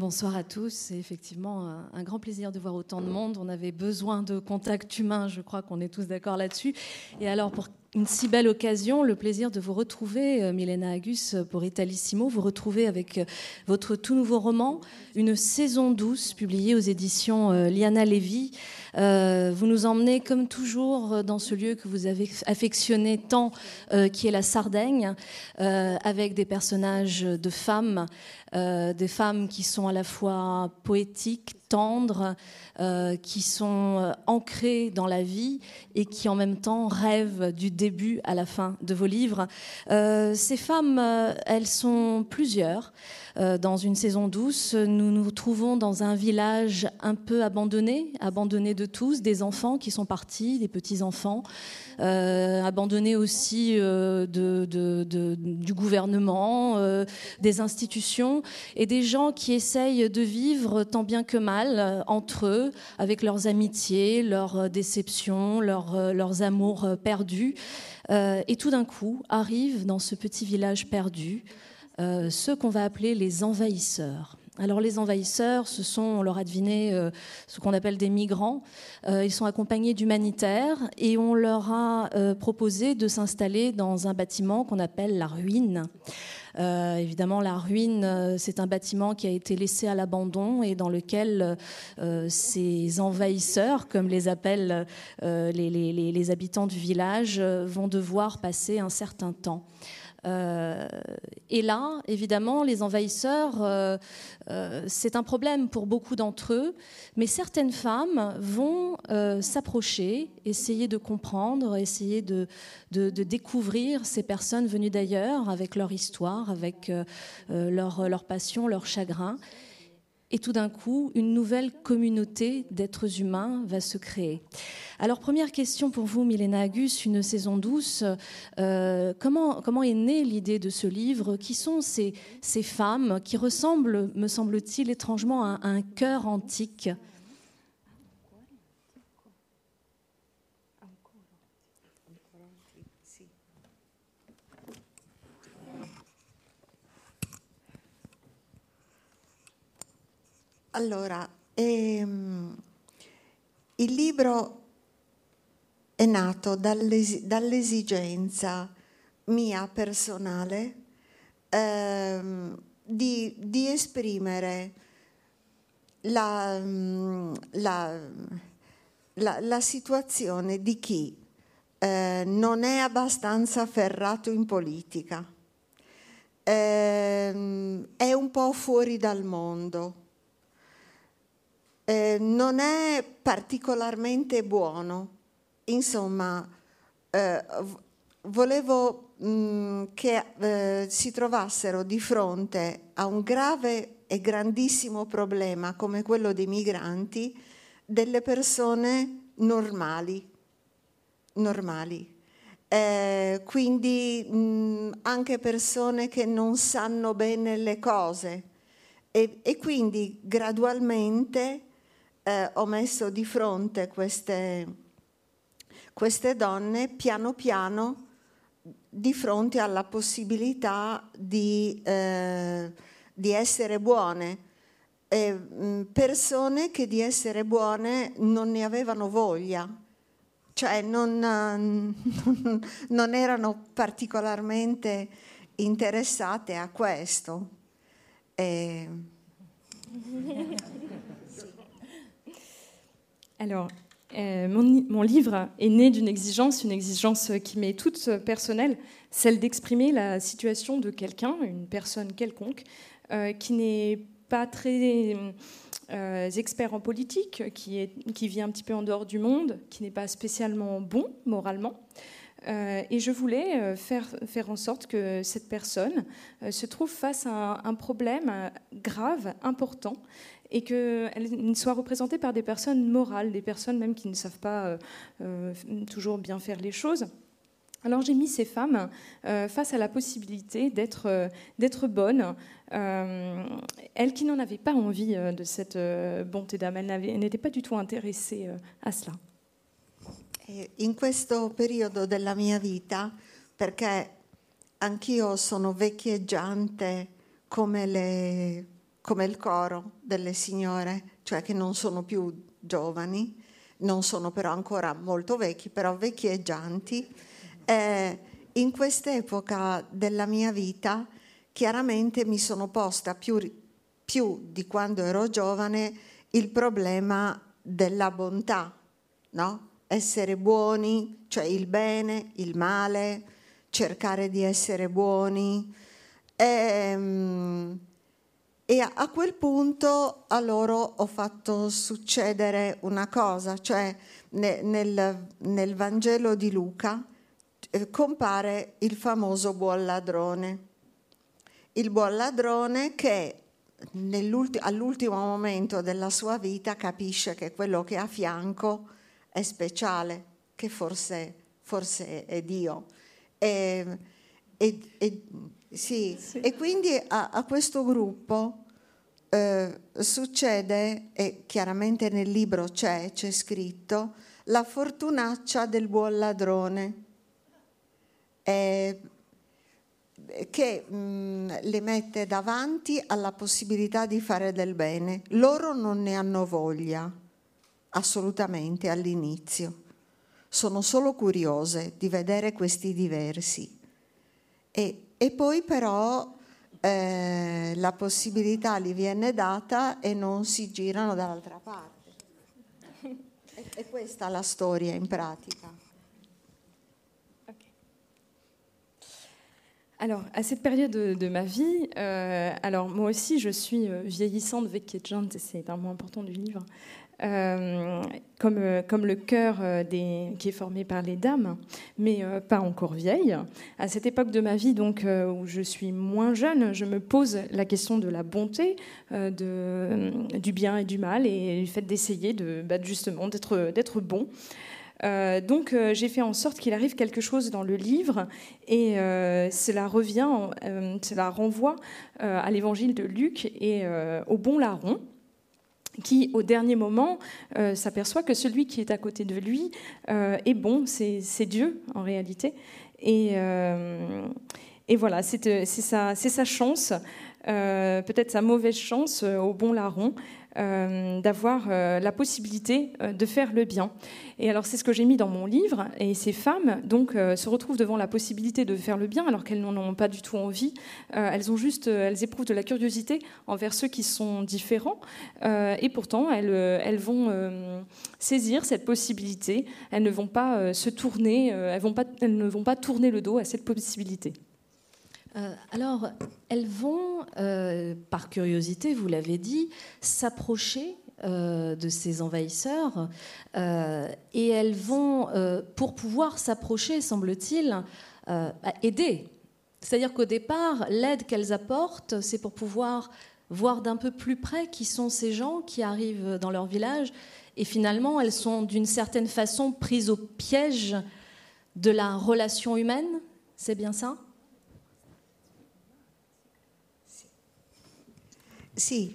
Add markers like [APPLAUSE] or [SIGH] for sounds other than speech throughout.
Bonsoir à tous. C'est effectivement un, grand plaisir de voir autant de monde. On avait besoin de contact humain, je crois qu'on est tous d'accord là-dessus. Et alors, pour une si belle occasion, le plaisir de vous retrouver, euh, Milena Agus, pour Italissimo, vous retrouver avec euh, votre tout nouveau roman, Une saison douce, publié aux éditions euh, Liana Levy. vous nous emmenez, comme toujours, dans ce lieu que vous avez affectionné tant, qui est la Sardaigne, avec des personnages de femmes, des femmes qui sont à la fois poétiques, tendres, euh, qui sont euh, ancrées dans la vie et qui en même temps rêvent du début à la fin de vos livres. Euh, ces femmes, elles sont plusieurs. dans une saison douce, nous nous trouvons dans un village un peu abandonné, abandonné de tous, des enfants qui sont partis, des petits-enfants, abandonnés aussi du gouvernement, des institutions, et des gens qui essayent de vivre tant bien que mal entre eux, avec leurs amitiés, leurs euh, déceptions, leurs, euh, leurs amours euh, perdus. et tout d'un coup, arrivent dans ce petit village perdu ceux qu'on va appeler les envahisseurs. Alors les envahisseurs, ce sont, on leur a deviné, ce qu'on appelle des migrants. ils sont accompagnés d'humanitaires et on leur a proposé de s'installer dans un bâtiment qu'on appelle la ruine. Euh, évidemment, la ruine, euh, c'est un bâtiment qui a été laissé à l'abandon et dans lequel euh, ces envahisseurs, comme les appellent les, habitants du village, vont devoir passer un certain temps. Euh, et là, évidemment, les envahisseurs, euh, euh, c'est un problème pour beaucoup d'entre eux, mais certaines femmes vont s'approcher, essayer de comprendre, essayer de, de, découvrir ces personnes venues d'ailleurs, avec leur histoire, avec leur, leur passion, leur chagrin. Et tout d'un coup, une nouvelle communauté d'êtres humains va se créer. Alors, première question pour vous, Milena Agus, une saison douce. Euh, comment, est née l'idée de ce livre? Qui sont ces, ces femmes qui ressemblent, me semble-t-il, étrangement à un cœur antique? Allora, ehm, il libro è nato dall'es- dall'esigenza mia personale ehm, di, di, esprimere la, mm, la, la, la, situazione di chi eh, non è abbastanza ferrato in politica, eh, è un po' fuori dal mondo, eh, non è particolarmente buono insomma, eh, volevo mh, mm, che eh, si trovassero di fronte a un grave e grandissimo problema come quello dei migranti, delle persone normali, normali. Eh, quindi mh, anche persone che non sanno bene le cose e, e quindi gradualmente eh, ho messo di fronte queste queste donne piano piano di fronte alla possibilità di, eh, di essere buone, eh, persone che di essere buone non ne avevano voglia, cioè non, non, [LAUGHS] non erano particolarmente interessate a questo. E... [LAUGHS] Alors, Euh, mon, livre est né d'une exigence, une exigence qui m'est toute personnelle, celle d'exprimer la situation de quelqu'un, une personne quelconque, euh, qui n'est pas très euh, expert en politique, qui, est, qui vit un petit peu en dehors du monde, qui n'est pas spécialement bon moralement. et je voulais faire, faire en sorte que cette personne se trouve face à un problème grave, important, et qu'elle soit représentée par des personnes morales, des personnes même qui ne savent pas euh, euh, toujours bien faire les choses. Alors j'ai mis ces femmes euh, face à la possibilité d'être d'être bonnes, elles qui n'en avaient pas envie de cette bonté d'âme, elles n'étaient pas du tout intéressées à cela. In questo periodo della mia vita, perché anch'io sono vecchieggiante come le come il coro delle signore, cioè che non sono più giovani, non sono però ancora molto vecchi, però vecchieggianti. Eh, in quest'epoca della mia vita chiaramente mi sono posta più, più di quando ero giovane il problema della bontà, no? Essere buoni, cioè il bene, il male, cercare di essere buoni. E, ehm, e a, quel punto a loro ho fatto succedere una cosa, cioè nel, nel Vangelo di Luca eh, compare il buon ladrone. Il buon ladrone che all'ultimo momento della sua vita capisce che quello che ha a fianco è speciale, che forse, forse è Dio. E, e, e, sì. Sì. e quindi a, a questo gruppo eh, succede, e chiaramente nel libro c'è, c'è scritto, la fortunaccia del buon ladrone. Eh, che mh, mm, le mette davanti alla possibilità di fare del bene. Loro non ne hanno voglia, assolutamente all'inizio. Sono solo curiose di vedere questi diversi. E, e poi però eh, la possibilità gli viene data e non si girano dall'altra parte. E, e questa è la storia in pratica. Alors, à cette période de, ma vie, euh, alors moi aussi, je suis euh, vieillissante, vecchieggiante, c'est un mot important du livre, euh, comme, comme le cœur des, qui est formé par les dames, mais pas encore vieille. À cette époque de ma vie, donc, où je suis moins jeune, je me pose la question de la bonté, du bien et du mal, et du fait d'essayer de, bah, justement d'être bon. Euh, donc euh, j'ai fait en sorte qu'il arrive quelque chose dans le livre et euh, cela revient, cela renvoie à l'évangile de Luc et au bon larron qui, au dernier moment, s'aperçoit que celui qui est à côté de lui est bon, c'est Dieu en réalité. Et, et voilà, c'est sa, chance, peut-être sa mauvaise chance au bon larron, euh, d'avoir euh, la possibilité euh, de faire le bien. Et alors c'est ce que j'ai mis dans mon livre. Et ces femmes donc se retrouvent devant la possibilité de faire le bien alors qu'elles n'en ont pas du tout envie. elles ont juste, elles éprouvent de la curiosité envers ceux qui sont différents. et pourtant elles, elles vont saisir cette possibilité. Elles ne vont pas se tourner, elles, vont pas, elles ne vont pas tourner le dos à cette possibilité. Euh, alors, elles vont, euh, par curiosité, vous l'avez dit, s'approcher euh, de ces envahisseurs et elles vont, pour pouvoir s'approcher, semble-t-il, aider. C'est-à-dire qu'au départ, l'aide qu'elles apportent, c'est pour pouvoir voir d'un peu plus près qui sont ces gens qui arrivent dans leur village. Et finalement, elles sont d'une certaine façon prises au piège de la relation humaine. C'est bien ça? Sì,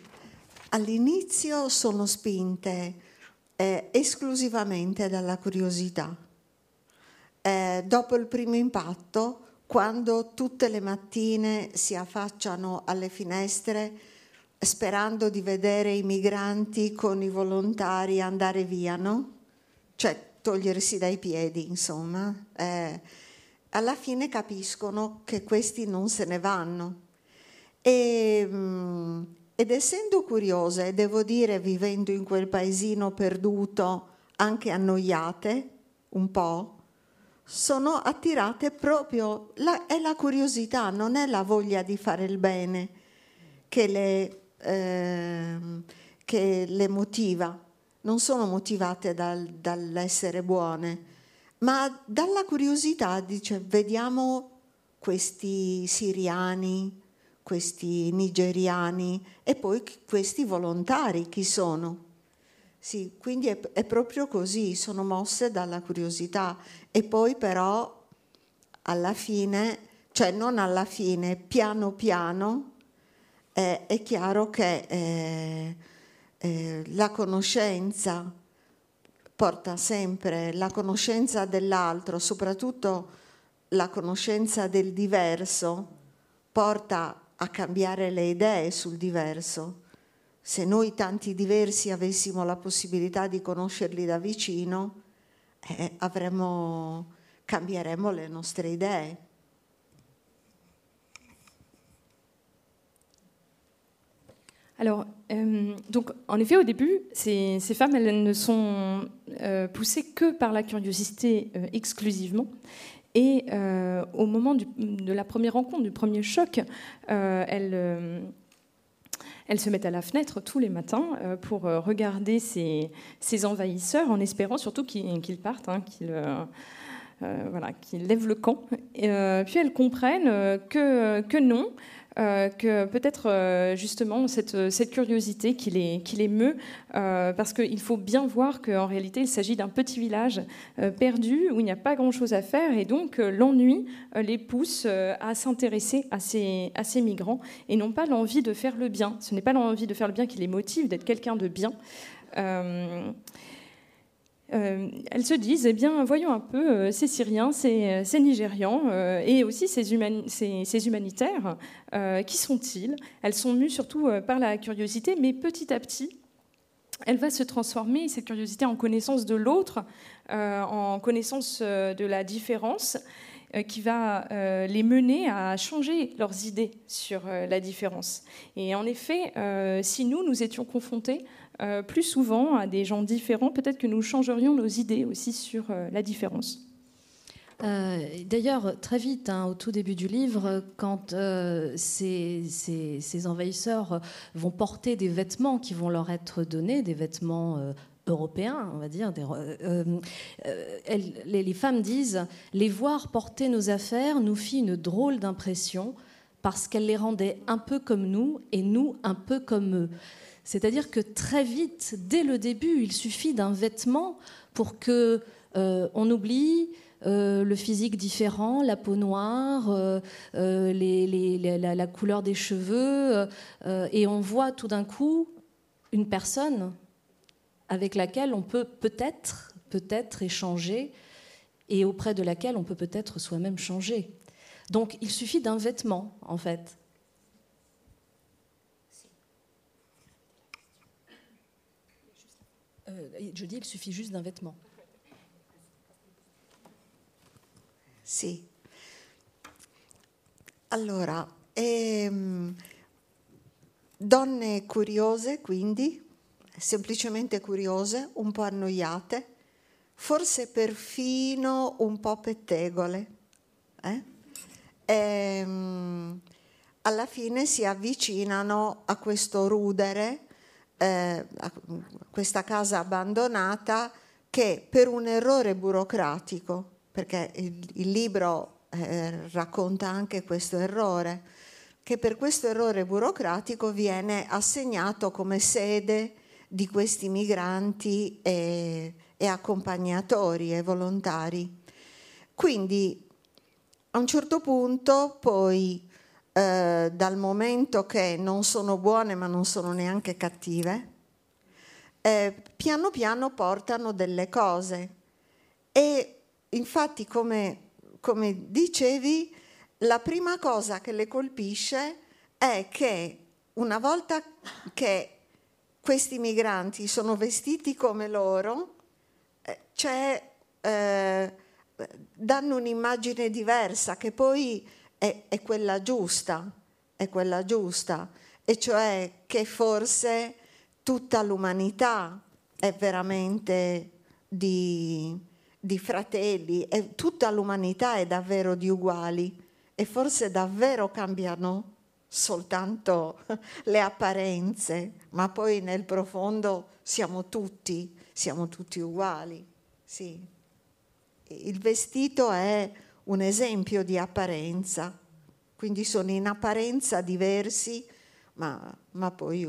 all'inizio sono spinte eh, esclusivamente dalla curiosità. Eh, dopo il primo impatto, quando tutte le mattine si affacciano alle finestre sperando di vedere i migranti con i volontari andare via, no? Cioè togliersi dai piedi, insomma. Eh, alla fine capiscono che questi non se ne vanno. E, mm, ed essendo curiosa, e devo dire vivendo in quel paesino perduto, anche annoiate un po', sono attirate proprio, la, è la curiosità, non è la voglia di fare il bene che le, eh, che le motiva, non sono motivate dal, dall'essere buone, ma dalla curiosità, dice, vediamo questi siriani, questi nigeriani e poi questi volontari chi sono. Sì, quindi è, è, proprio così, sono mosse dalla curiosità e poi però alla fine, cioè non alla fine, piano piano eh, è chiaro che eh, eh, la conoscenza porta sempre, la conoscenza dell'altro, soprattutto la conoscenza del diverso, porta a cambiare le idee sul diverso. Se noi tanti diversi avessimo la possibilità di conoscerli da vicino, eh, avremmo, cambieremmo le nostre idee. Alors, euh, donc, en effet, au début, ces, ces femmes, elles ne sont euh, poussées que par la curiosité euh, exclusivement. Et euh, au moment de la première rencontre, du premier choc, euh, elles, euh, elles se mettent à la fenêtre tous les matins pour regarder ces, ces envahisseurs, en espérant surtout qu'ils qu'ils partent, hein, qu'ils voilà, qu'ils lèvent le camp. Puis elles comprennent que, que non, euh, que peut-être euh, justement cette, cette curiosité qui les, qui les meut, euh, parce qu'il faut bien voir qu'en réalité il s'agit d'un petit village euh, perdu où il n'y a pas grand-chose à faire et donc euh, l'ennui euh, les pousse euh, à s'intéresser à ces, à ces migrants et non pas l'envie de faire le bien. Ce n'est pas l'envie de faire le bien qui les motive, d'être quelqu'un de bien. Euh, euh, elles se disent, eh bien, voyons un peu euh, ces Syriens, ces, ces Nigérians euh, et aussi ces, ces- humanitaires, euh, qui sont-ils? Elles sont mues surtout euh, par la curiosité, mais petit à petit, elle va se transformer, cette curiosité, en connaissance de l'autre, euh, en connaissance euh, de la différence, euh, qui va euh, les mener à changer leurs idées sur euh, la différence. Et en effet, euh, si nous, nous étions confrontés euh, plus souvent à des gens différents, peut-être que nous changerions nos idées aussi sur euh, la différence. Euh, D'ailleurs, très vite, hein, au tout début du livre, quand ces, envahisseurs vont porter des vêtements qui vont leur être donnés, des vêtements européens, on va dire, les, femmes disent Les voir porter nos affaires nous fit une drôle d'impression parce qu'elle les rendait un peu comme nous et nous un peu comme eux. C'est-à-dire que très vite, dès le début, il suffit d'un vêtement pour que euh, on oublie euh, le physique différent, la peau noire, euh, la, couleur des cheveux, et on voit tout d'un coup une personne avec laquelle on peut peut-être, peut-être échanger, et auprès de laquelle on peut peut-être soi-même changer. Donc il suffit d'un vêtement, en fait. Je dis, il suffit juste d'un vêtement. Sì. Allora, ehm, donne curiose, quindi, semplicemente curiose, un po' annoiate, forse perfino un po' pettegole. eh? Ehm, alla fine si avvicinano a questo rudere, eh, a questa casa abbandonata che per un errore burocratico, perché il, il libro eh, racconta anche questo errore, che per questo errore burocratico viene assegnato come sede di questi migranti e, e accompagnatori e volontari. Quindi a un certo punto poi eh, dal momento che non sono buone ma non sono neanche cattive, eh, piano piano portano delle cose. E infatti come, come dicevi la prima cosa che le colpisce è che una volta che questi migranti sono vestiti come loro, eh, eh, danno un'immagine diversa che poi è, è quella giusta, è quella giusta, e cioè che forse tutta l'umanità è veramente di, di fratelli, tutta l'umanità è davvero di uguali e forse davvero cambiano soltanto [LAUGHS] le apparenze, ma poi nel profondo siamo tutti, siamo tutti uguali. Sì. Il vestito è un esempio di apparenza, quindi sono in apparenza diversi, ma, ma, poi.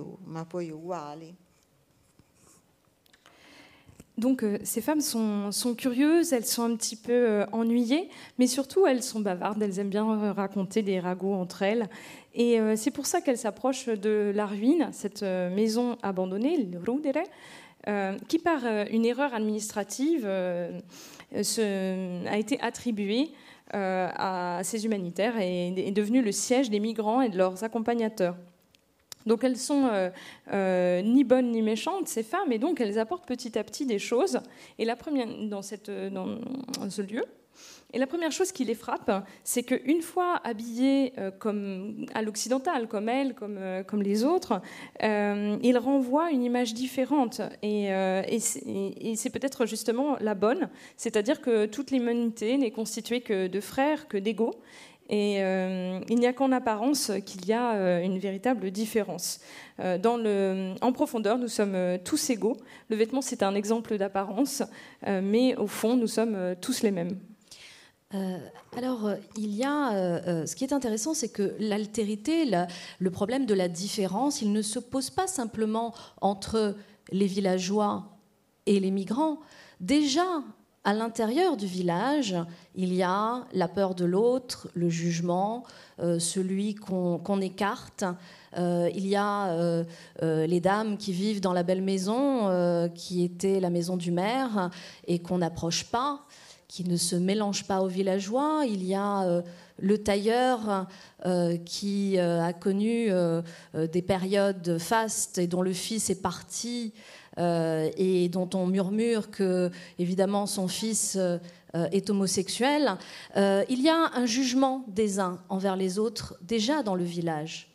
Donc euh, ces femmes sont, curieuses, elles sont un petit peu euh, ennuyées, mais surtout elles sont bavardes, elles aiment bien raconter des ragots entre elles. Et euh, c'est pour ça qu'elles s'approchent de la ruine, cette maison abandonnée, le Rudere, qui par une erreur administrative se, a été attribuée à ces humanitaires et est devenu le siège des migrants et de leurs accompagnateurs. Donc elles sont euh, euh, ni bonnes ni méchantes, ces femmes, et donc elles apportent petit à petit des choses. Et la première, dans ce lieu, et la première chose qui les frappe, c'est qu'une fois habillées euh, comme à l'occidental, comme elles, comme, comme les autres, ils renvoient une image différente. Et, et c'est peut-être justement la bonne, c'est-à-dire que toute l'humanité n'est constituée que de frères, que d'égaux, et euh, il n'y a qu'en apparence qu'il y a euh, une véritable différence. Euh, dans le, en profondeur, nous sommes tous égaux. Le vêtement, c'est un exemple d'apparence, mais au fond, nous sommes tous les mêmes. Alors, il y a, ce qui est intéressant, c'est que l'altérité, le problème de la différence, il ne se pose pas simplement entre les villageois et les migrants. Déjà, à l'intérieur du village, il y a la peur de l'autre, le jugement, euh, celui qu'on écarte. Euh, il y a euh, les dames qui vivent dans la belle maison, qui était la maison du maire, et qu'on n'approche pas, qui ne se mélange pas aux villageois. Il y a le tailleur qui a connu des périodes fastes et dont le fils est parti euh, et dont on murmure que, évidemment, son fils euh, est homosexuel, euh, il y a un jugement des uns envers les autres déjà dans le village.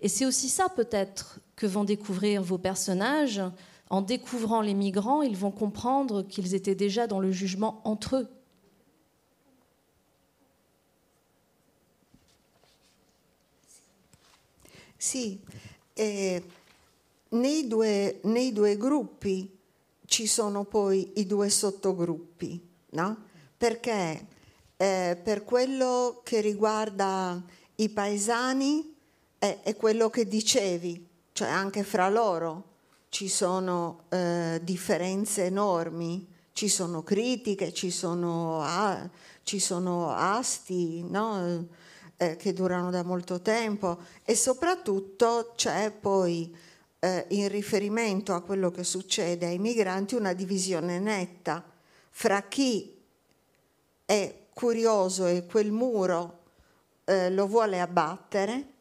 Et c'est aussi ça, peut-être, que vont découvrir vos personnages. En découvrant les migrants, ils vont comprendre qu'ils étaient déjà dans le jugement entre eux. Si, eh, nei due, nei due gruppi ci sono poi i due sottogruppi, no? Perché eh, per quello che riguarda i paesani è, è, quello che dicevi, cioè anche fra loro ci sono eh, differenze enormi, ci sono critiche, ci sono, ah, ci sono asti no? eh, che durano da molto tempo e soprattutto c'è poi eh, in riferimento a quello che succede ai migranti una divisione netta fra chi è curioso e quel muro eh, lo vuole abbattere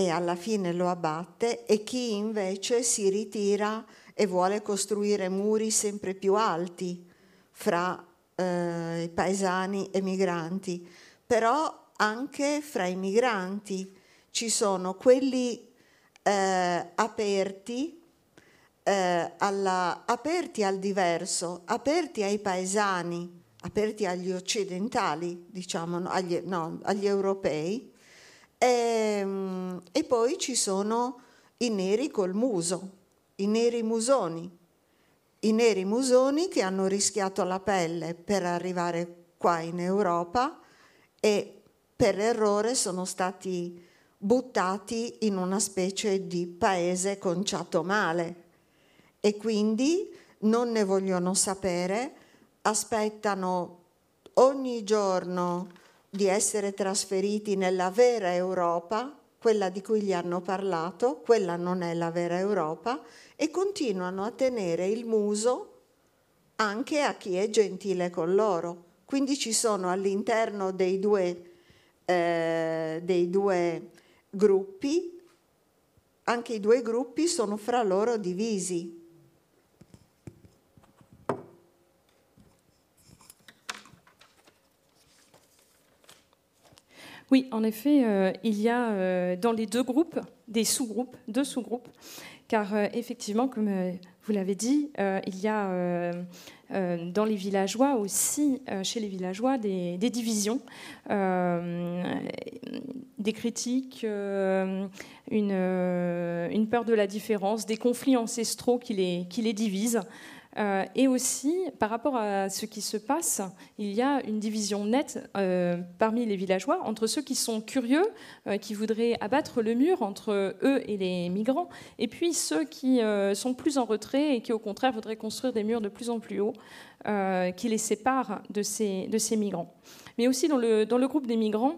e alla fine lo abbatte e chi invece si ritira e vuole costruire muri sempre più alti fra eh, i paesani e migranti. Però anche fra i migranti ci sono quelli eh, aperti, eh, alla, aperti al diverso, aperti ai paesani, aperti agli occidentali, diciamo, agli, no, agli europei, e, ehm, e poi ci sono i neri col muso, i neri musoni, i neri musoni che hanno rischiato la pelle per arrivare qua in Europa e per errore sono stati buttati in una specie di paese conciato male. E quindi non ne vogliono sapere, aspettano ogni giorno di essere trasferiti nella vera Europa, quella di cui gli hanno parlato, quella non è la vera Europa, e continuano a tenere il muso anche a chi è gentile con loro. Quindi ci sono all'interno dei due, eh, dei due gruppi, anche i due gruppi sono fra loro divisi. Oui, en effet, euh, il y a euh, dans les deux groupes des sous-groupes, deux sous-groupes, car euh, effectivement, comme vous l'avez dit, il y a dans les villageois aussi, chez les villageois, des, divisions, des critiques, une, une, peur de la différence, des conflits ancestraux qui les, qui les divisent. Euh, et aussi, par rapport à ce qui se passe, il y a une division nette euh, parmi les villageois entre ceux qui sont curieux, euh, qui voudraient abattre le mur entre eux et les migrants, et puis ceux qui sont plus en retrait et qui, au contraire, voudraient construire des murs de plus en plus hauts qui les séparent de ces, de ces migrants. Mais aussi dans le, dans le groupe des migrants,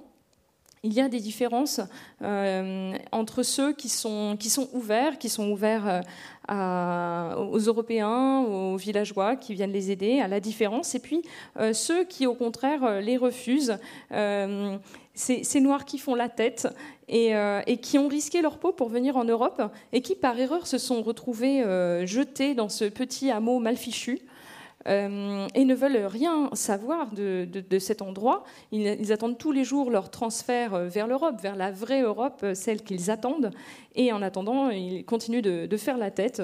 il y a des différences euh, entre ceux qui sont, ouverts, qui sont ouverts euh, aux Européens, aux villageois qui viennent les aider, à la différence, et puis euh, ceux qui, au contraire, les refusent. ces, Noirs qui font la tête et, qui ont risqué leur peau pour venir en Europe et qui, par erreur, se sont retrouvés jetés dans ce petit hameau mal fichu. Euh, et ne veulent rien savoir de, cet endroit. Ils, attendent tous les jours leur transfert euh, vers l'Europe, vers la vraie Europe, euh, celle qu'ils attendent. Et en attendant, ils continuent de, faire la tête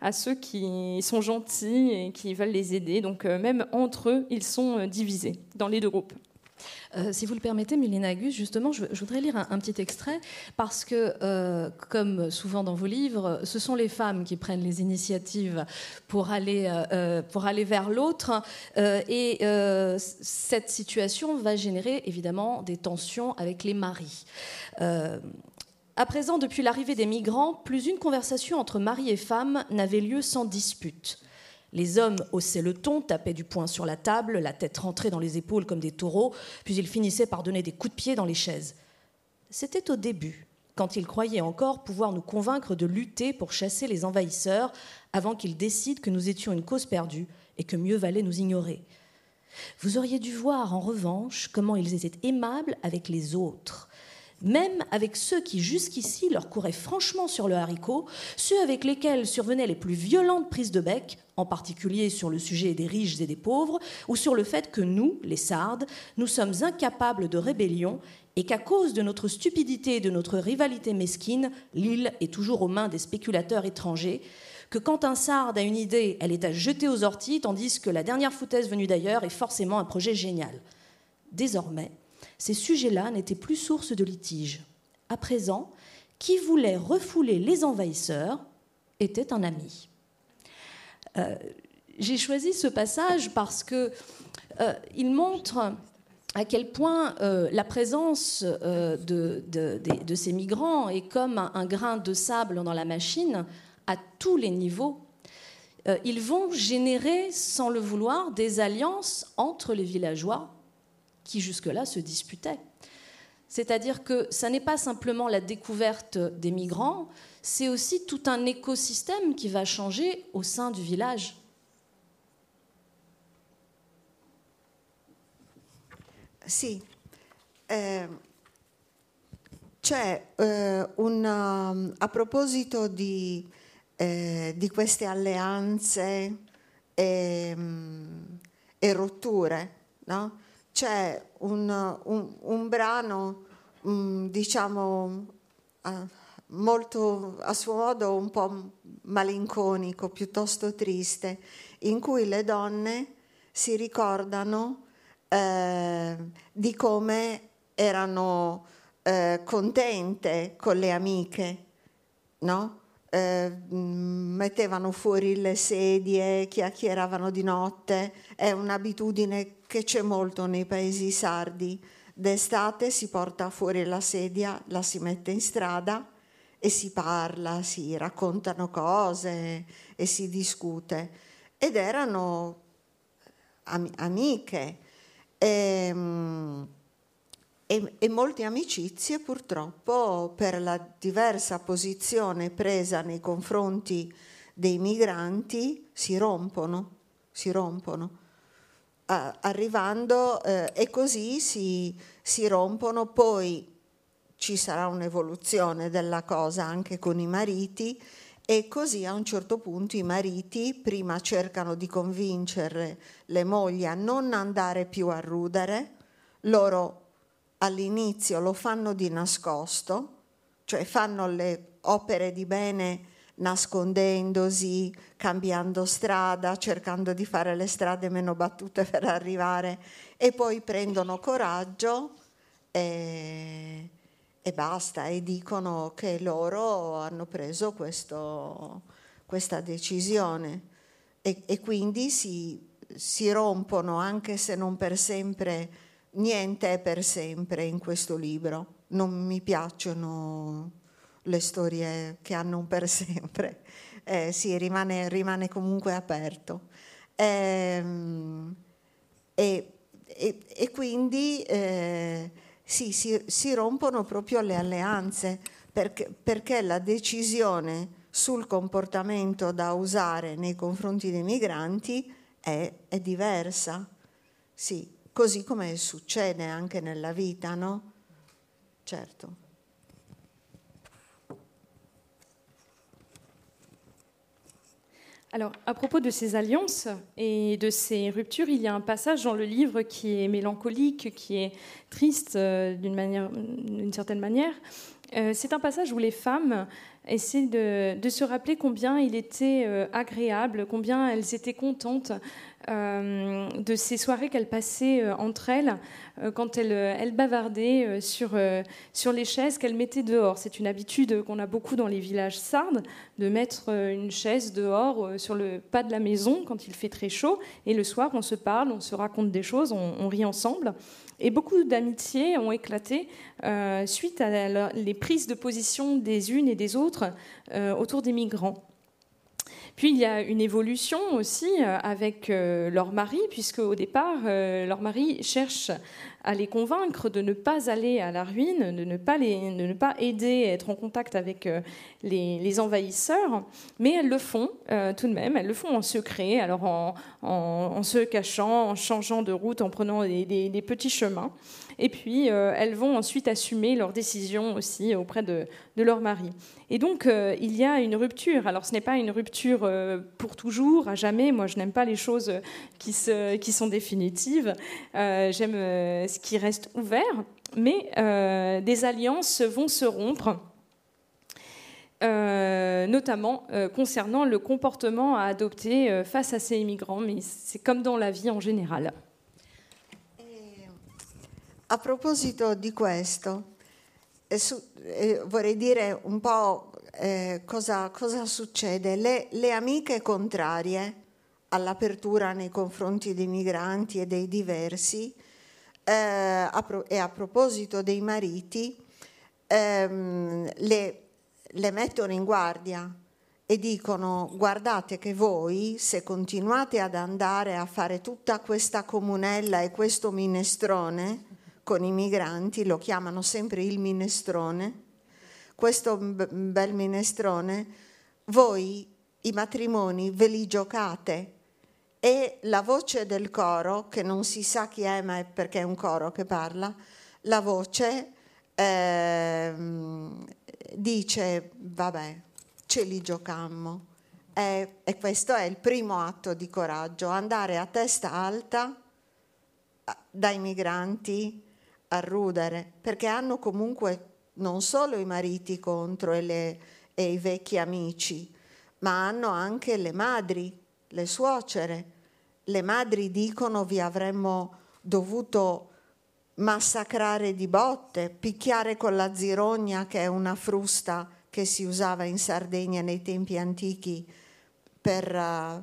à ceux qui sont gentils et qui veulent les aider. Donc même entre eux, ils sont divisés dans les deux groupes. Euh, si vous le permettez, Mylène Gus, justement, je, voudrais lire un, petit extrait parce que, euh, comme souvent dans vos livres, ce sont les femmes qui prennent les initiatives pour aller, euh, pour aller vers l'autre. et cette situation va générer évidemment des tensions avec les maris. À présent, depuis l'arrivée des migrants, plus une conversation entre mari et femme n'avait lieu sans dispute. Les hommes haussaient le ton, tapaient du poing sur la table, la tête rentrée dans les épaules comme des taureaux, puis ils finissaient par donner des coups de pied dans les chaises. C'était au début, quand ils croyaient encore pouvoir nous convaincre de lutter pour chasser les envahisseurs avant qu'ils décident que nous étions une cause perdue et que mieux valait nous ignorer. Vous auriez dû voir en revanche comment ils étaient aimables avec les autres, même avec ceux qui jusqu'ici leur couraient franchement sur le haricot, ceux avec lesquels survenaient les plus violentes prises de bec, en particulier sur le sujet des riches et des pauvres, ou sur le fait que nous, les Sardes, nous sommes incapables de rébellion et qu'à cause de notre stupidité et de notre rivalité mesquine, l'île est toujours aux mains des spéculateurs étrangers, que quand un Sarde a une idée, elle est à jeter aux orties, tandis que la dernière foutaise venue d'ailleurs est forcément un projet génial. Désormais, ces sujets-là n'étaient plus source de litige. À présent, qui voulait refouler les envahisseurs était un ami. Euh, j'ai choisi ce passage parce qu'il euh, montre à quel point euh, la présence de, ces migrants est comme un, grain de sable dans la machine à tous les niveaux. ils vont générer, sans le vouloir, des alliances entre les villageois qui jusque-là se disputaient. C'est-à-dire que ça n'est pas simplement la découverte des migrants, c'est aussi tout un écosystème qui va changer au sein du village. Sì, eh, c'è eh, un, a proposito di, eh, di queste alleanze e, e? C'è un, un, un brano, um, diciamo, uh, molto a suo modo un po' malinconico, piuttosto triste, in cui le donne si ricordano eh, di come erano eh, contente con le amiche, no? eh, mettevano fuori le sedie, chiacchieravano di notte, è un'abitudine che c'è molto nei paesi sardi. D'estate si porta fuori la sedia, la si mette in strada e si parla, si raccontano cose e si discute. Ed erano am- amiche. E, ehm, e, e molte amicizie purtroppo per la diversa posizione presa nei confronti dei migranti si rompono, si rompono. Arrivando uh, e così si, si, rompono, poi ci sarà un'evoluzione della cosa anche con i mariti e così a un certo punto i mariti prima cercano di convincere le mogli a non andare più a rudere, loro all'inizio lo fanno di nascosto, cioè fanno le opere di bene nascondendosi, cambiando strada, cercando di fare le strade meno battute per arrivare e poi prendono coraggio e, e basta e dicono che loro hanno preso questo, questa decisione e, e quindi si, si rompono anche se non per sempre niente è per sempre in questo libro. Non mi piacciono le storie che hanno un per sempre. [LAUGHS] Eh, sì, rimane, rimane, comunque aperto. Eh, e, e, e, quindi eh, sì, si, si rompono proprio le alleanze perché, perché la decisione sul comportamento da usare nei confronti dei migranti è, è diversa. Sì, così come succede anche nella vita, no? Certo. Alors, à propos de ces alliances et de ces ruptures, il y a un passage dans le livre qui est mélancolique, qui est triste euh, d'une certaine manière. Euh, c'est un passage où les femmes essaient de, se rappeler combien il était euh, agréable, combien elles étaient contentes euh, de ces soirées qu'elles passaient euh, entre elles quand elles, bavardaient sur, sur les chaises qu'elles mettaient dehors. C'est une habitude qu'on a beaucoup dans les villages sardes, de mettre une chaise dehors sur le pas de la maison quand il fait très chaud. Et le soir, on se parle, on se raconte des choses, on, rit ensemble. Et beaucoup d'amitiés ont éclaté suite à les prises de position des unes et des autres autour des migrants. Puis il y a une évolution aussi euh, avec euh, leur mari, puisque au départ, euh, leur mari cherche à les convaincre de ne pas aller à la ruine, de ne pas, les, de ne pas aider à être en contact avec les, envahisseurs, mais elles le font tout de même, elles le font en secret, alors en, se cachant, en changeant de route, en prenant des petits chemins. Et puis, euh, elles vont ensuite assumer leurs décisions aussi auprès de, leur mari. Et donc, euh, il y a une rupture. Alors, ce n'est pas une rupture euh, pour toujours, à jamais. Moi, je n'aime pas les choses qui, qui sont définitives. J'aime ce qui reste ouvert. Mais des alliances vont se rompre. notamment concernant le comportement à adopter face à ces immigrants, mais c'est comme dans la vie en général. A proposito di questo, eh, su, eh, vorrei dire un po' eh, cosa, cosa, succede. Le, le, amiche contrarie all'apertura nei confronti dei migranti e dei diversi, eh, a pro, e a proposito dei mariti, ehm, le, le mettono in guardia e dicono guardate che voi se continuate ad andare a fare tutta questa comunella e questo minestrone, con i migranti, lo chiamano sempre il minestrone, questo bel minestrone, voi i matrimoni ve li giocate e la voce del coro, che non si sa chi è, ma è perché è un coro che parla, la voce eh, dice, vabbè, ce li giocammo. E, e questo è il primo atto di coraggio, andare a testa alta dai migranti arrudere, perché hanno comunque non solo i mariti contro e, le, e i vecchi amici, ma hanno anche le madri, le suocere. Le madri dicono vi avremmo dovuto massacrare di botte, picchiare con la zirogna, che è una frusta che si usava in Sardegna nei tempi antichi per, uh,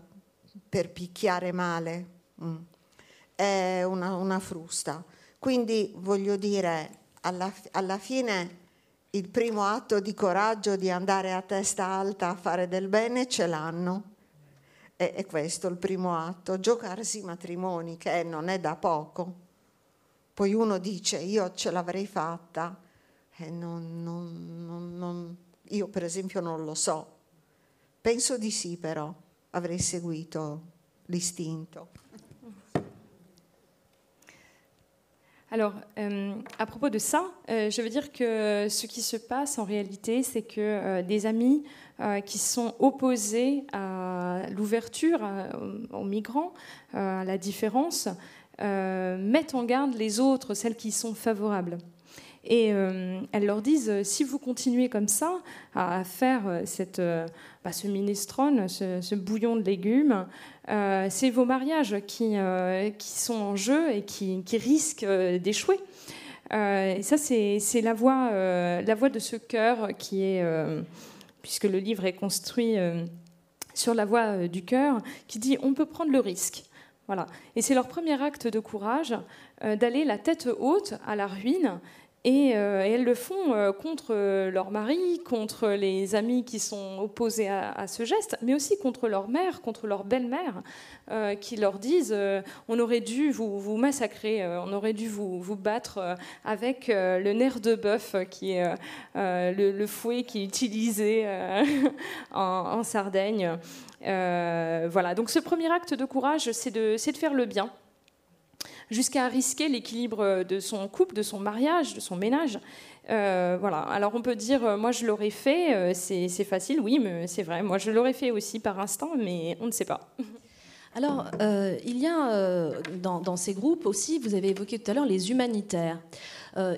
per picchiare male. Mm. È una, una frusta. Quindi voglio dire, alla, alla fine il primo atto di coraggio di andare a testa alta a fare del bene ce l'hanno. E, è questo il primo atto, giocarsi i matrimoni, che non è da poco. Poi uno dice io ce l'avrei fatta, e non, non, non, io per esempio non lo so. Penso di sì però, avrei seguito l'istinto. Alors, euh, à propos de ça, euh, je veux dire que ce qui se passe en réalité, c'est que euh, des amis qui sont opposés à l'ouverture aux migrants, à la différence, mettent en garde les autres, celles qui sont favorables. Et elles leur disent, si vous continuez comme ça à faire cette, bah, ce minestrone, ce, bouillon de légumes, euh, c'est vos mariages qui, euh, qui, sont en jeu et qui, risquent euh, d'échouer. et ça, c'est la voix, la voix de ce cœur qui est, puisque le livre est construit sur la voix du cœur, qui dit on peut prendre le risque. Voilà. Et c'est leur premier acte de courage d'aller la tête haute à la ruine Et, euh, elles le font euh, contre leur mari, contre les amis qui sont opposés à, ce geste, mais aussi contre leur mère, contre leur belle-mère, qui leur disent on aurait dû vous, massacrer, on aurait dû vous, battre avec le nerf de bœuf, qui est le, fouet qui est utilisé [LAUGHS] en, Sardaigne. voilà, donc ce premier acte de courage, c'est de faire le bien jusqu'à risquer l'équilibre de son couple, de son mariage, de son ménage. Euh, voilà. Alors on peut dire, euh, moi je l'aurais fait, euh, c'est facile, oui, mais c'est vrai. Moi je l'aurais fait aussi par instant, mais on ne sait pas. [LAUGHS] Alors, il y a dans, dans, ces groupes aussi, vous avez évoqué tout à l'heure les humanitaires,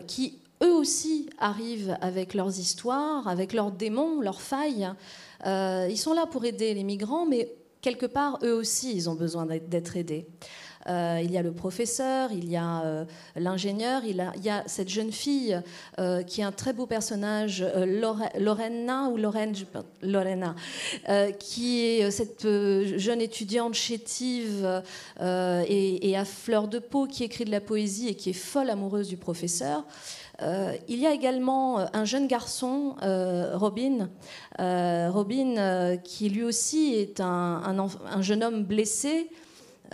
qui eux aussi arrivent avec leurs histoires, avec leurs démons, leurs failles. ils sont là pour aider les migrants, mais quelque part, eux aussi, ils ont besoin d'être aidés. Euh, il y a le professeur, il y a euh, l'ingénieur, il, y a cette jeune fille euh, qui est un très beau personnage, Lorena ou Lorena, qui est cette jeune étudiante chétive et, à fleur de peau qui écrit de la poésie et qui est folle amoureuse du professeur. il y a également un jeune garçon, Robin, Robin qui lui aussi est un jeune homme blessé,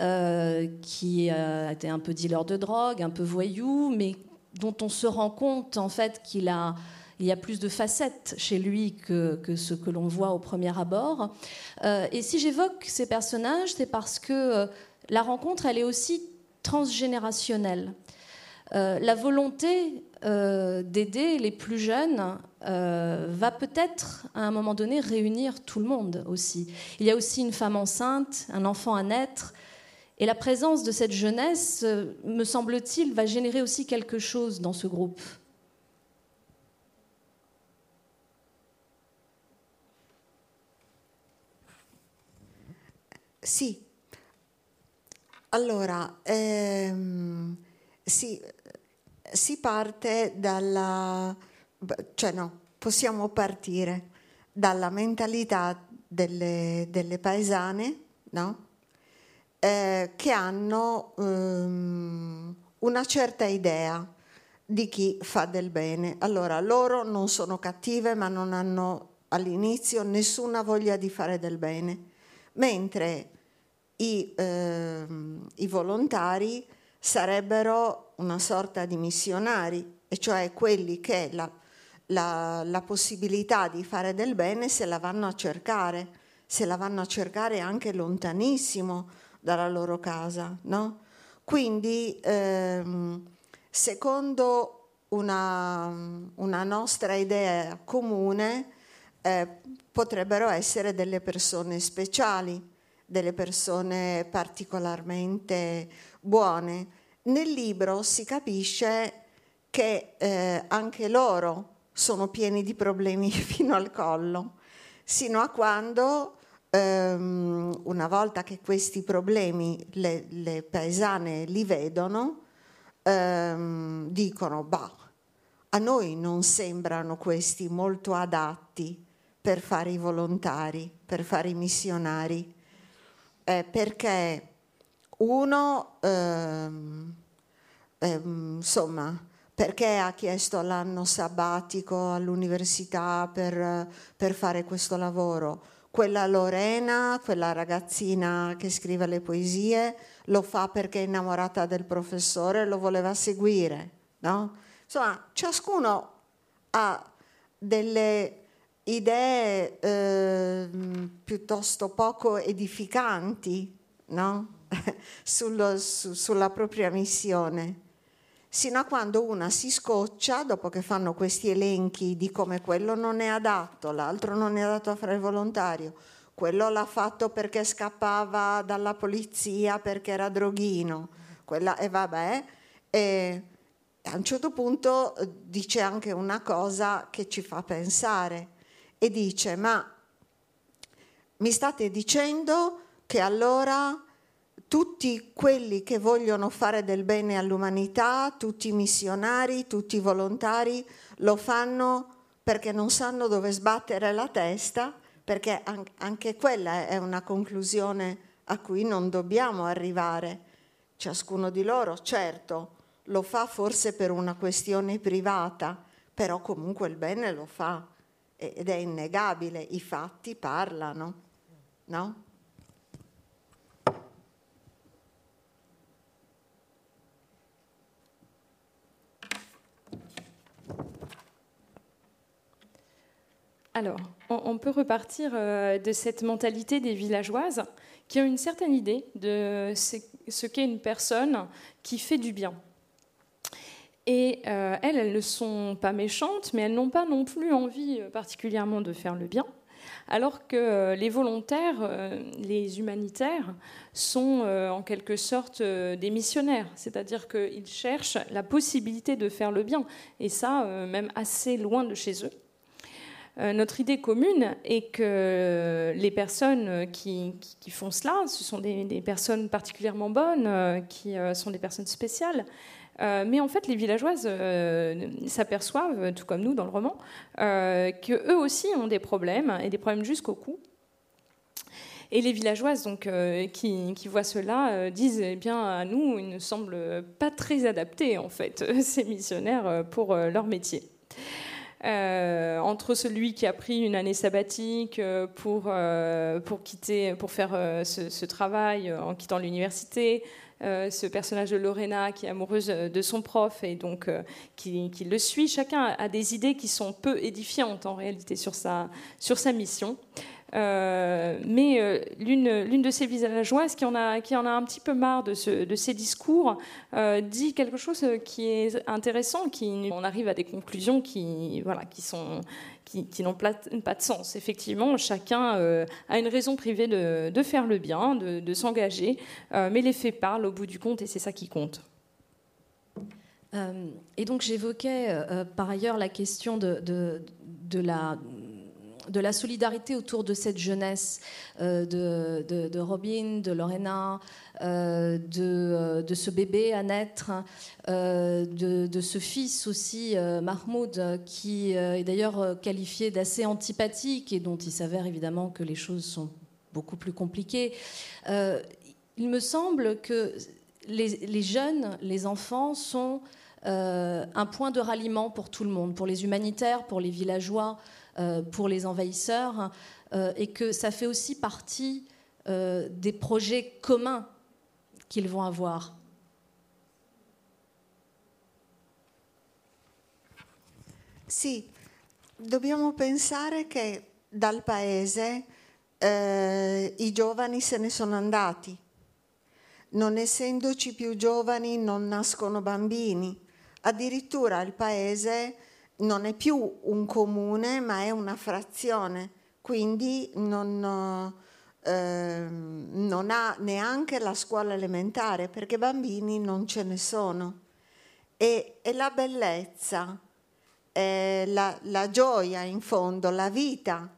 euh, qui a été un peu dealer de drogue, un peu voyou, mais dont on se rend compte en fait qu'il a il y a plus de facettes chez lui que, que ce que l'on voit au premier abord. Euh, et si j'évoque ces personnages, c'est parce que euh, la rencontre, elle est aussi transgénérationnelle. la volonté d'aider les plus jeunes va peut-être à un moment donné réunir tout le monde aussi. Il y a aussi une femme enceinte, un enfant à naître, et la présence de cette jeunesse, euh, me semble-t-il, va générer aussi quelque chose dans ce groupe. Sì, allora ehm, si, si, parte dalla, cioè no, possiamo partire dalla mentalità delle, delle paesane, no? Eh, che hanno ehm, una certa idea di chi fa del bene. Allora, loro non sono cattive, ma non hanno all'inizio nessuna voglia di fare del bene, mentre i, ehm, i volontari sarebbero una sorta di missionari, e cioè quelli che la, la, la possibilità di fare del bene se la vanno a cercare, se la vanno a cercare anche lontanissimo, dalla loro casa. No? Quindi, ehm, secondo una, una, nostra idea comune, eh, potrebbero essere delle persone speciali, delle persone particolarmente buone. Nel libro si capisce che eh, anche loro sono pieni di problemi [LAUGHS] fino al collo, sino a quando ehm, una volta che questi problemi le, le paesane li vedono, ehm, dicono, bah, a noi non sembrano questi molto adatti per fare i volontari, per fare i missionari, eh, perché uno, ehm, ehm, insomma, perché ha chiesto l'anno sabbatico all'università per, per fare questo lavoro? Quella Lorena, quella ragazzina che scrive le poesie, lo fa perché è innamorata del professore e lo voleva seguire. No? Insomma, ciascuno ha delle idee eh, piuttosto poco edificanti no? [LAUGHS] Sullo, su, sulla propria missione sino a quando una si scoccia dopo che fanno questi elenchi di come quello non è adatto, l'altro non è adatto a fare il volontario, quello l'ha fatto perché scappava dalla polizia perché era droghino, quella, e vabbè, e a un certo punto eh, dice anche una cosa che ci fa pensare e dice ma mi state dicendo che allora tutti quelli che vogliono fare del bene all'umanità, tutti i missionari, tutti i volontari, lo fanno perché non sanno dove sbattere la testa, perché anche quella è una conclusione a cui non dobbiamo arrivare. Ciascuno di loro, certo, lo fa forse per una questione privata, però comunque il bene lo fa ed è innegabile, i fatti parlano, no? Alors, on, peut repartir euh, de cette mentalité des villageoises qui ont une certaine idée de ce qu'est une personne qui fait du bien. Et euh, elles, elles ne sont pas méchantes, mais elles n'ont pas non plus envie euh, particulièrement de faire le bien, alors que les volontaires, les humanitaires, sont en quelque sorte des missionnaires, c'est-à-dire qu'ils cherchent la possibilité de faire le bien, et ça même assez loin de chez eux. Euh, notre idée commune est que les personnes qui, font cela, ce sont des, personnes particulièrement bonnes, euh, qui euh, sont des personnes spéciales. mais en fait, les villageoises s'aperçoivent, tout comme nous dans le roman, qu'eux aussi ont des problèmes, et des problèmes jusqu'au cou. Et les villageoises donc, qui, qui, voient cela disent eh bien, à nous, ils ne semblent pas très adaptés, en fait, [LAUGHS] ces missionnaires, pour leur métier. Euh, entre celui qui a pris une année sabbatique euh, pour, euh, pour, quitter, pour faire ce, travail en quittant l'université, ce personnage de Lorena qui est amoureuse de son prof et donc qui, qui, le suit. Chacun a des idées qui sont peu édifiantes en réalité sur sa, sur sa mission. Euh, mais euh, l'une de ces villageoises qui en, a, qui en a un petit peu marre de, ce, de ces discours euh, dit quelque chose qui est intéressant, qui, on arrive à des conclusions qui, voilà, qui sont qui, n'ont pas, de sens. Effectivement, chacun a une raison privée de, de faire le bien, de, de s'engager, mais les faits parlent au bout du compte et c'est ça qui compte. et donc j'évoquais par ailleurs la question de, de la de la solidarité autour de cette jeunesse euh, de, Robin, de Lorena, euh, euh, de, ce bébé à naître, de, ce fils aussi, Mahmoud, qui est d'ailleurs qualifié d'assez antipathique et dont il s'avère évidemment que les choses sont beaucoup plus compliquées. il me semble que les, jeunes, les enfants sont un point de ralliement pour tout le monde, pour les humanitaires, pour les villageois, pour les envahisseurs, euh, et que ça fait aussi partie euh, des projets communs qu'ils vont avoir. Sì, dobbiamo pensare che dal paese eh, i giovani se ne sono andati. Non essendoci più giovani non nascono bambini. Addirittura il paese non è più un comune ma è una frazione, quindi non, eh, non ha neanche la scuola elementare perché bambini non ce ne sono. E, e la bellezza, eh, la, la, gioia in fondo, la vita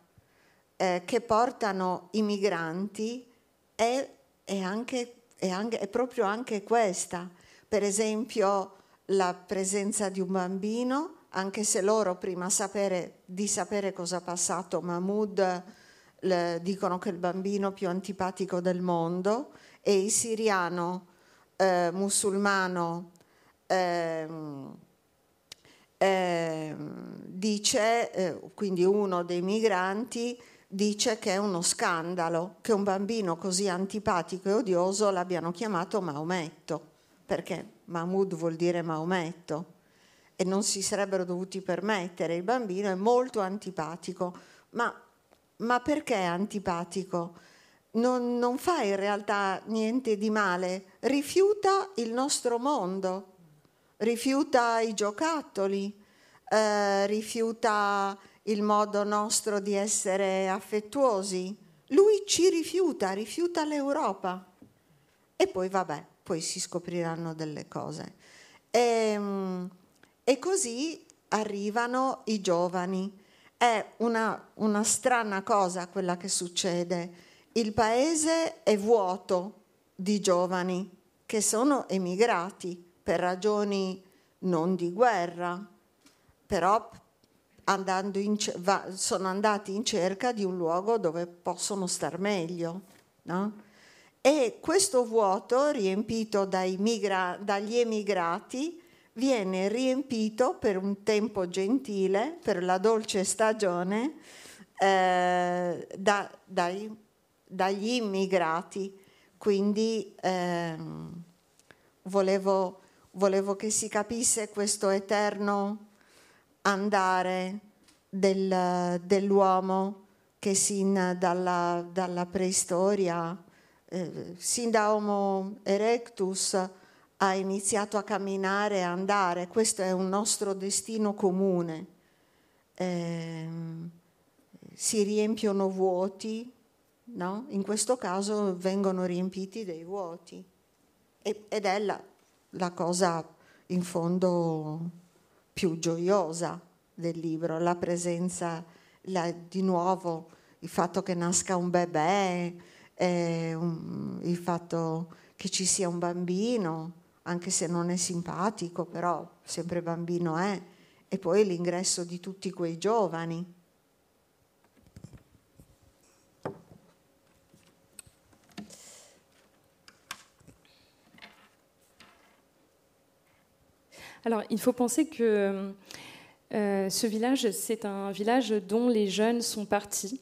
eh, che portano i migranti è, è, anche, è, anche, è proprio anche questa. Per esempio la presenza di un bambino anche se loro prima sapere, di sapere cosa ha passato Mahmoud le, dicono che è il bambino più antipatico del mondo e il siriano eh, musulmano eh, eh, dice, quindi uno dei migranti, dice che è uno scandalo che un bambino così antipatico e odioso l'abbiano chiamato Maometto, perché Mahmoud vuol dire Maometto e non si sarebbero dovuti permettere. Il bambino è molto antipatico, ma, ma perché è antipatico? Non, non, fa in realtà niente di male, rifiuta il nostro mondo, rifiuta i giocattoli, eh, rifiuta il modo nostro di essere affettuosi. Lui ci rifiuta, rifiuta l'Europa. E poi vabbè, poi si scopriranno delle cose. E, ehm, e così arrivano i giovani. È una, una strana cosa quella che succede. Il paese è vuoto di giovani che sono emigrati per ragioni non di guerra, però in, va, sono andati in cerca di un luogo dove possono star meglio. No? e questo vuoto riempito migra- dagli emigrati viene riempito per un tempo gentile, per la dolce stagione, eh, da, dai, dagli immigrati. Quindi ehm, volevo, volevo, che si capisse questo eterno andare del, dell'uomo che sin dalla, dalla preistoria eh, sin da Homo erectus ha iniziato a camminare e andare, questo è un nostro destino comune. Eh, si riempiono vuoti, no? in questo caso vengono riempiti dei vuoti e, ed è la, la cosa in fondo più gioiosa del libro, la presenza, la, di nuovo il fatto che nasca un bebè, eh, un, il fatto che ci sia un bambino, anche se non è simpatico, però sempre bambino è, e poi l'ingresso di tutti quei giovani. Alors, il faut penser que euh, ce village, c'est un village dont les jeunes sont partis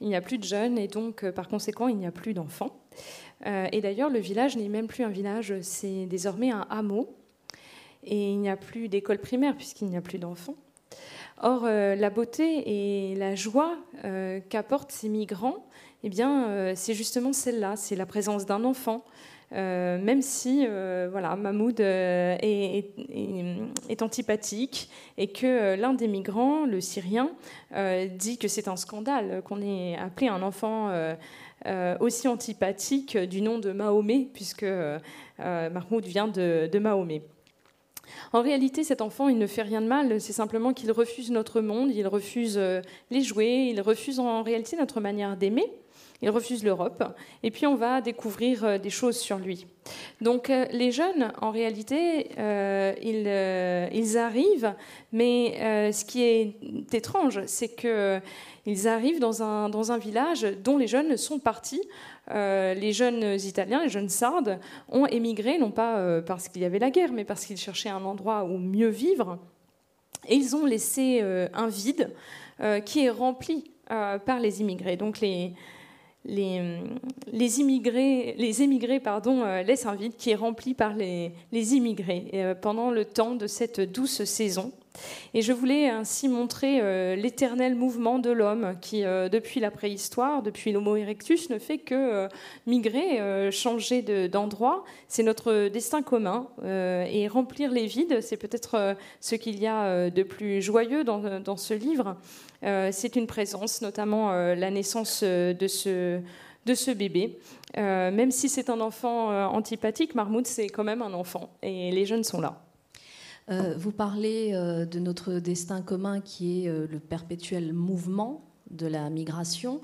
il n'y a plus de jeunes et donc euh, par conséquent il n'y a plus d'enfants. Euh, et d'ailleurs le village n'est même plus un village, c'est désormais un hameau. Et il n'y a plus d'école primaire puisqu'il n'y a plus d'enfants. Or, euh, la beauté et la joie qu'apportent ces migrants, eh bien, c'est justement celle-là, c'est la présence d'un enfant, euh, même si euh, voilà, Mahmoud euh, est, antipathique et que l'un des migrants, le Syrien, dit que c'est un scandale qu'on ait appelé un enfant aussi antipathique du nom de Mahomet, puisque Mahmoud vient de, Mahomet. En réalité, cet enfant, il ne fait rien de mal, c'est simplement qu'il refuse notre monde, il refuse les jouets, il refuse en réalité notre manière d'aimer. Il refuse l'Europe. Et puis on va découvrir euh, des choses sur lui. Donc euh, les jeunes, en réalité, euh, ils, arrivent, mais ce qui est étrange, c'est qu'ils arrivent dans un, dans un village dont les jeunes sont partis. les jeunes Italiens, les jeunes Sardes, ont émigré, non pas parce qu'il y avait la guerre, mais parce qu'ils cherchaient un endroit où mieux vivre. Et ils ont laissé un vide qui est rempli par les immigrés. Donc les, les, immigrés, les émigrés pardon, euh, laissent un vide qui est rempli par les, immigrés euh, pendant le temps de cette douce saison. Et je voulais ainsi montrer euh, l'éternel mouvement de l'homme qui, depuis la préhistoire, depuis l'Homo erectus, ne fait que migrer, changer d'endroit. c'est notre destin commun. et remplir les vides, c'est peut-être ce qu'il y a de plus joyeux dans, dans ce livre. Euh, c'est une présence, notamment euh, la naissance euh, de ce, bébé. même si c'est un enfant antipathique, Marmoud, c'est quand même un enfant. Et les jeunes sont là. vous parlez de notre destin commun qui est le perpétuel mouvement de la migration.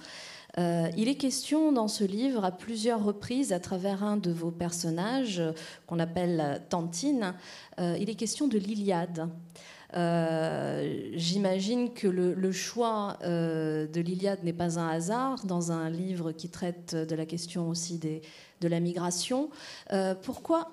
il est question dans ce livre à plusieurs reprises, à travers un de vos personnages qu'on appelle Tantine, il est question de l'Iliade. Euh, j'imagine que le, choix euh, de l'Iliade n'est pas un hasard dans un livre qui traite de la question aussi de la migration. Euh, pourquoi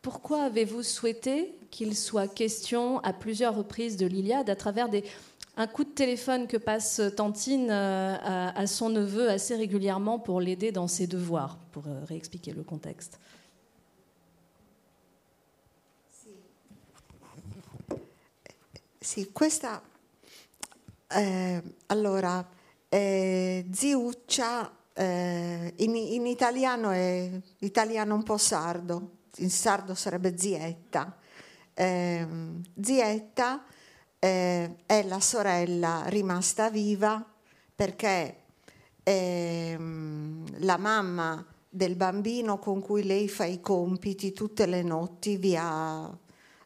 Pourquoi avez-vous souhaité qu'il soit question à plusieurs reprises de l'Iliade à travers des, un coup de téléphone que passe Tantine euh, à, son neveu assez régulièrement pour l'aider dans ses devoirs, pour euh, réexpliquer le contexte. Sì, questa eh, allora eh, ziuccia eh, in, italiano è italiano un po' sardo, in sardo sarebbe zietta. Eh, zietta eh, è la sorella rimasta viva perché eh, la mamma del bambino con cui lei fa i compiti tutte le notti via,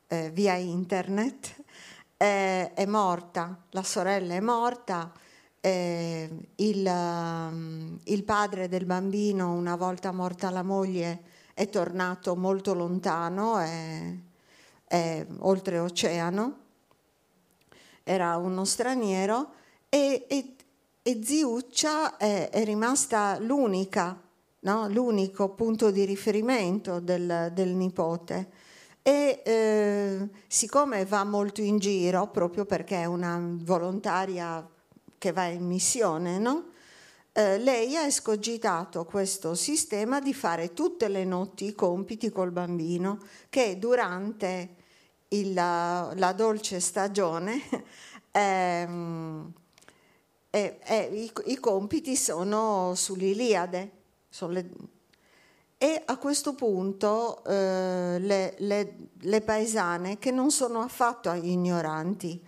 eh, via internet è morta, la sorella è morta. Il, il, padre del bambino, una volta morta la moglie, è tornato molto lontano, è, è oltreoceano, era uno straniero e, e, e Ziuccia è, è rimasta l'unica, no? l'unico punto di riferimento del, del nipote. E eh, siccome va molto in giro, proprio perché è una volontaria che va in missione, no? eh, lei ha escogitato questo sistema di fare tutte le notti i compiti col bambino che durante il, la dolce stagione [LAUGHS] ehm, eh, eh, i, i, compiti sono sull'Iliade. Sono le, e a questo punto eh, le, le, le, paesane, che non sono affatto ignoranti,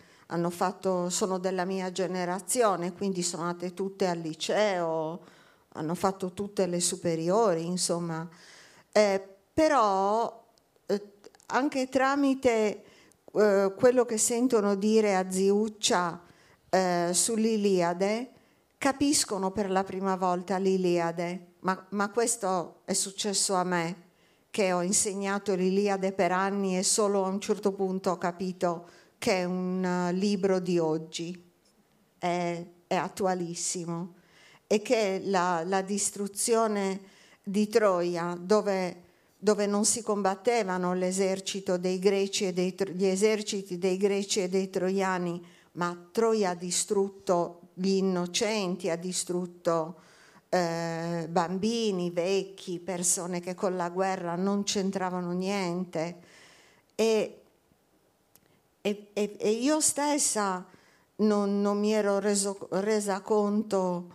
fatto, sono della mia generazione, quindi sono andate tutte al liceo, hanno fatto tutte le superiori, insomma. Eh, però anche tramite eh, quello che sentono dire a Ziuccia eh, sull'Iliade, capiscono per la prima volta l'Iliade. Ma, ma questo è successo a me, che ho insegnato l'Iliade per anni e solo a un certo punto ho capito che è un uh, libro di oggi, è, è attualissimo e che la, la, distruzione di Troia, dove, dove, non si combattevano l'esercito dei greci e dei, gli eserciti dei greci e dei troiani, ma Troia ha distrutto gli innocenti, ha distrutto eh, bambini, vecchi, persone che con la guerra non c'entravano niente. E e, e, io stessa non, non, mi ero reso, resa conto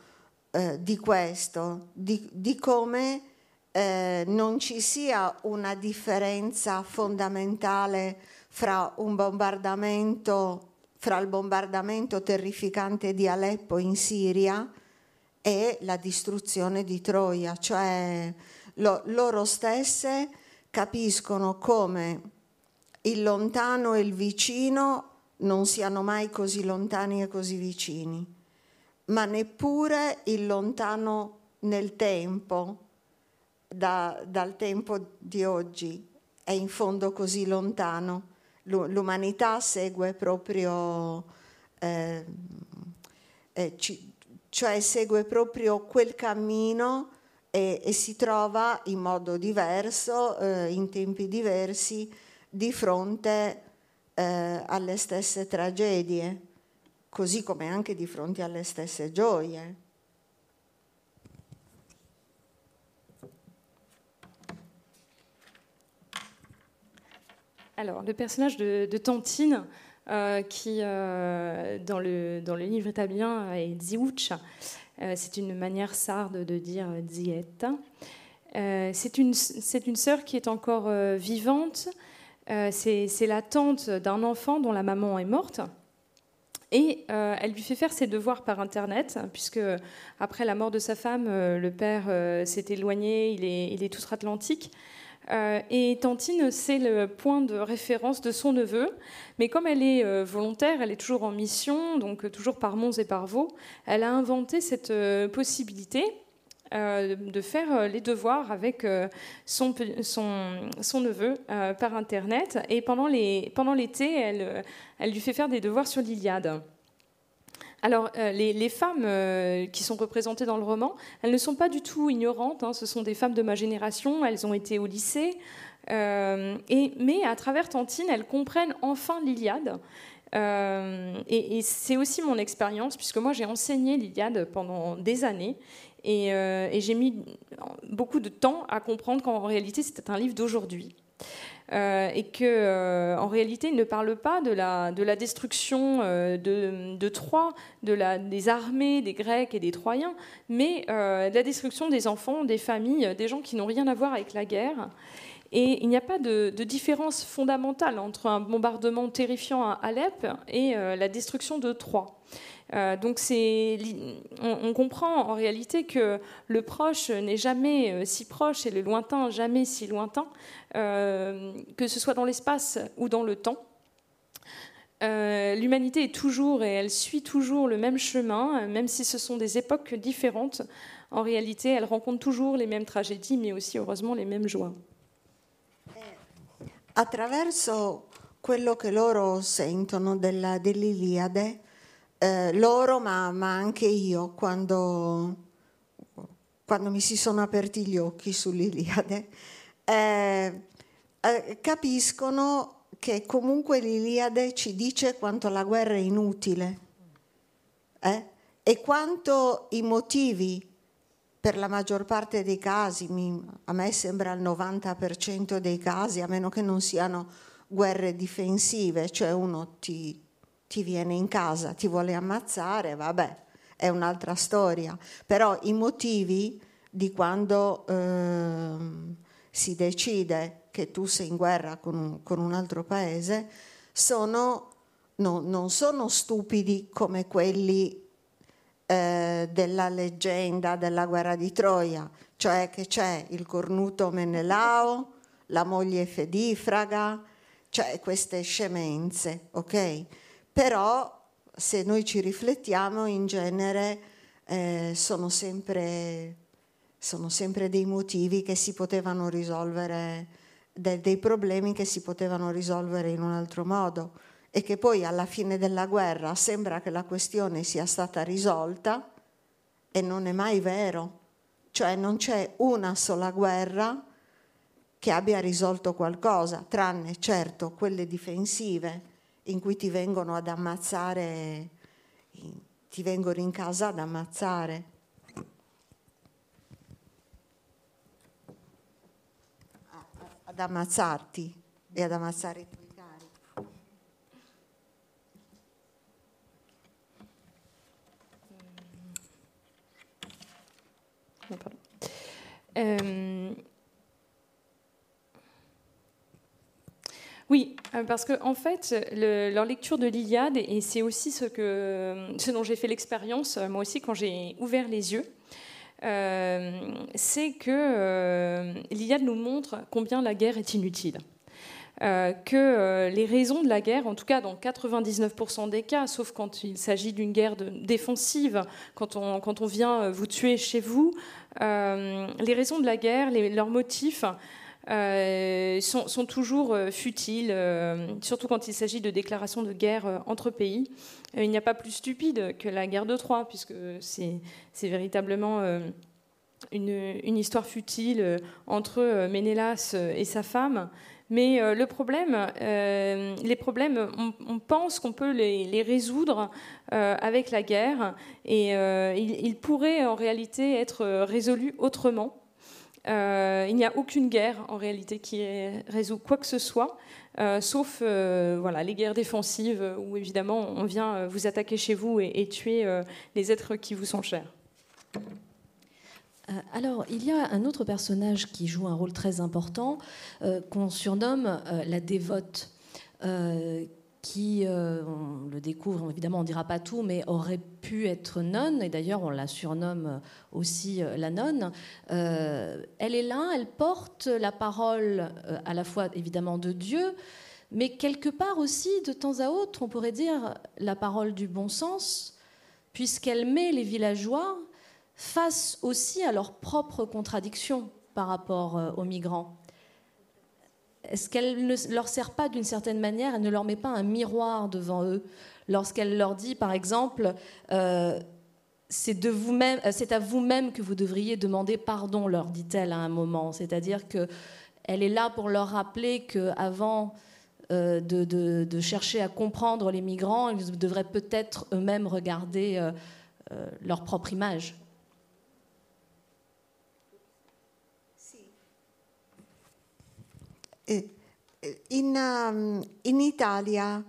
eh, di questo, di, di come eh, non ci sia una differenza fondamentale fra un bombardamento, fra il bombardamento terrificante di Aleppo in Siria e la distruzione di Troia, cioè lo, loro stesse capiscono come il lontano e il vicino non siano mai così lontani e così vicini, ma neppure il lontano nel tempo, da, dal tempo di oggi, è in fondo così lontano. L'umanità segue proprio, eh, eh, ci, cioè segue proprio quel cammino e, e, si trova in modo diverso, eh, in tempi diversi, di fronte eh, alle stesse tragedie, così come anche di fronte alle stesse gioie. Alors, le personnage de, Tantine, euh, qui, euh, dans, le, dans, le, livre italien, est Ziuch, euh, c'est une manière sarde de dire Zietta. Euh, c'est une, une sœur qui est encore vivante, c'est la tante d'un enfant dont la maman est morte. Et elle lui fait faire ses devoirs par Internet, puisque après la mort de sa femme, le père s'est éloigné, il est, il est outre-Atlantique. Et Tantine, c'est le point de référence de son neveu. Mais comme elle est volontaire, elle est toujours en mission, donc toujours par Mons et par Vaux, elle a inventé cette possibilité euh, de faire euh, les devoirs avec euh, son, son, neveu par Internet. Et pendant l'été, pendant elle, elle lui fait faire des devoirs sur l'Iliade. Alors, les, femmes qui sont représentées dans le roman, elles ne sont pas du tout ignorantes. Hein. ce sont des femmes de ma génération. Elles ont été au lycée. et, mais à travers Tantine, elles comprennent enfin l'Iliade. et, c'est aussi mon expérience, puisque moi j'ai enseigné l'Iliade pendant des années. Euh, et, j'ai mis beaucoup de temps à comprendre qu'en réalité, c'était un livre d'aujourd'hui. Euh, et que euh, en réalité, il ne parle pas de la, de la destruction de, de, Troie, des armées des Grecs et des Troyens, mais de la destruction des enfants, des familles, des gens qui n'ont rien à voir avec la guerre. Et il n'y a pas de, de, différence fondamentale entre un bombardement terrifiant à Alep et la destruction de Troie. Euh, donc on, comprend en réalité que le proche n'est jamais euh, si proche et le lointain jamais si lointain, euh, que ce soit dans l'espace ou dans le temps. L'humanité est toujours et elle suit toujours le même chemin, même si ce sont des époques différentes. en réalité, elles rencontrent toujours les mêmes tragédies, mais aussi heureusement les mêmes joies. Attraverso quello che loro sentono della, dell'Iliade, eh, loro ma, ma, anche io quando, quando, mi si sono aperti gli occhi sull'Iliade, eh, eh, capiscono che comunque l'Iliade ci dice quanto la guerra è inutile eh? e quanto i motivi per la maggior parte dei casi, mi, a me sembra il 90% dei casi, a meno che non siano guerre difensive, cioè uno ti, ti viene in casa, ti vuole ammazzare, vabbè, è un'altra storia, però i motivi di quando eh, si decide che tu sei in guerra con un, con un altro paese sono, no, non sono stupidi come quelli eh, della leggenda della guerra di Troia, cioè che c'è il cornuto Menelao, la moglie Fedifraga, cioè queste scemenze, ok? Però se noi ci riflettiamo in genere eh, sono, sempre, sono sempre dei motivi che si potevano risolvere de- dei problemi che si potevano risolvere in un altro modo. E che poi alla fine della guerra sembra che la questione sia stata risolta e non è mai vero, cioè non c'è una sola guerra che abbia risolto qualcosa, tranne certo quelle difensive in cui ti vengono ad ammazzare, ti vengono in casa ad ammazzare. ad ammazzarti e ad ammazzare i tuoi cari. Euh, oui, euh, parce que en fait, le, leur lecture de l'Iliade, et c'est aussi ce, que, ce dont j'ai fait l'expérience, moi aussi, quand j'ai ouvert les yeux, euh, c'est que euh, l'Iliade nous montre combien la guerre est inutile. Euh, que les raisons de la guerre, en tout cas dans 99% des cas, sauf quand il s'agit d'une guerre défensive, quand on, quand on, vient vous tuer chez vous, les raisons de la guerre, leurs motifs, euh, sont, toujours euh, futiles, euh, surtout quand il s'agit de déclarations de guerre entre pays. il n'y a pas plus stupide que la guerre de Troie, puisque c'est véritablement une, histoire futile entre Ménélas et sa femme. Mais le problème, les problèmes, on, pense qu'on peut les, les résoudre avec la guerre, et ils il pourraient en réalité être résolus autrement. Euh, il n'y a aucune guerre en réalité qui résout quoi que ce soit, euh, sauf euh, voilà, les guerres défensives où évidemment on vient vous attaquer chez vous et, et tuer les êtres qui vous sont chers. Alors, il y a un autre personnage qui joue un rôle très important, qu'on surnomme la dévote, qui, euh, on le découvre, évidemment on ne dira pas tout, mais aurait pu être nonne, et d'ailleurs on la surnomme aussi euh, la nonne. Euh, elle est là, elle porte la parole à la fois évidemment de Dieu, mais quelque part aussi, de temps à autre, on pourrait dire la parole du bon sens, puisqu'elle met les villageois face aussi à leurs propres contradictions par rapport aux migrants est-ce qu'elle ne leur sert pas d'une certaine manière, elle ne leur met pas un miroir devant eux lorsqu'elle leur dit, par exemple, euh, c'est à vous-même que vous devriez demander pardon, leur dit-elle à un moment. C'est-à-dire que elle est là pour leur rappeler qu'avant euh, de, chercher à comprendre les migrants, ils devraient peut-être eux-mêmes regarder euh, leur propre image. In, um, in Italia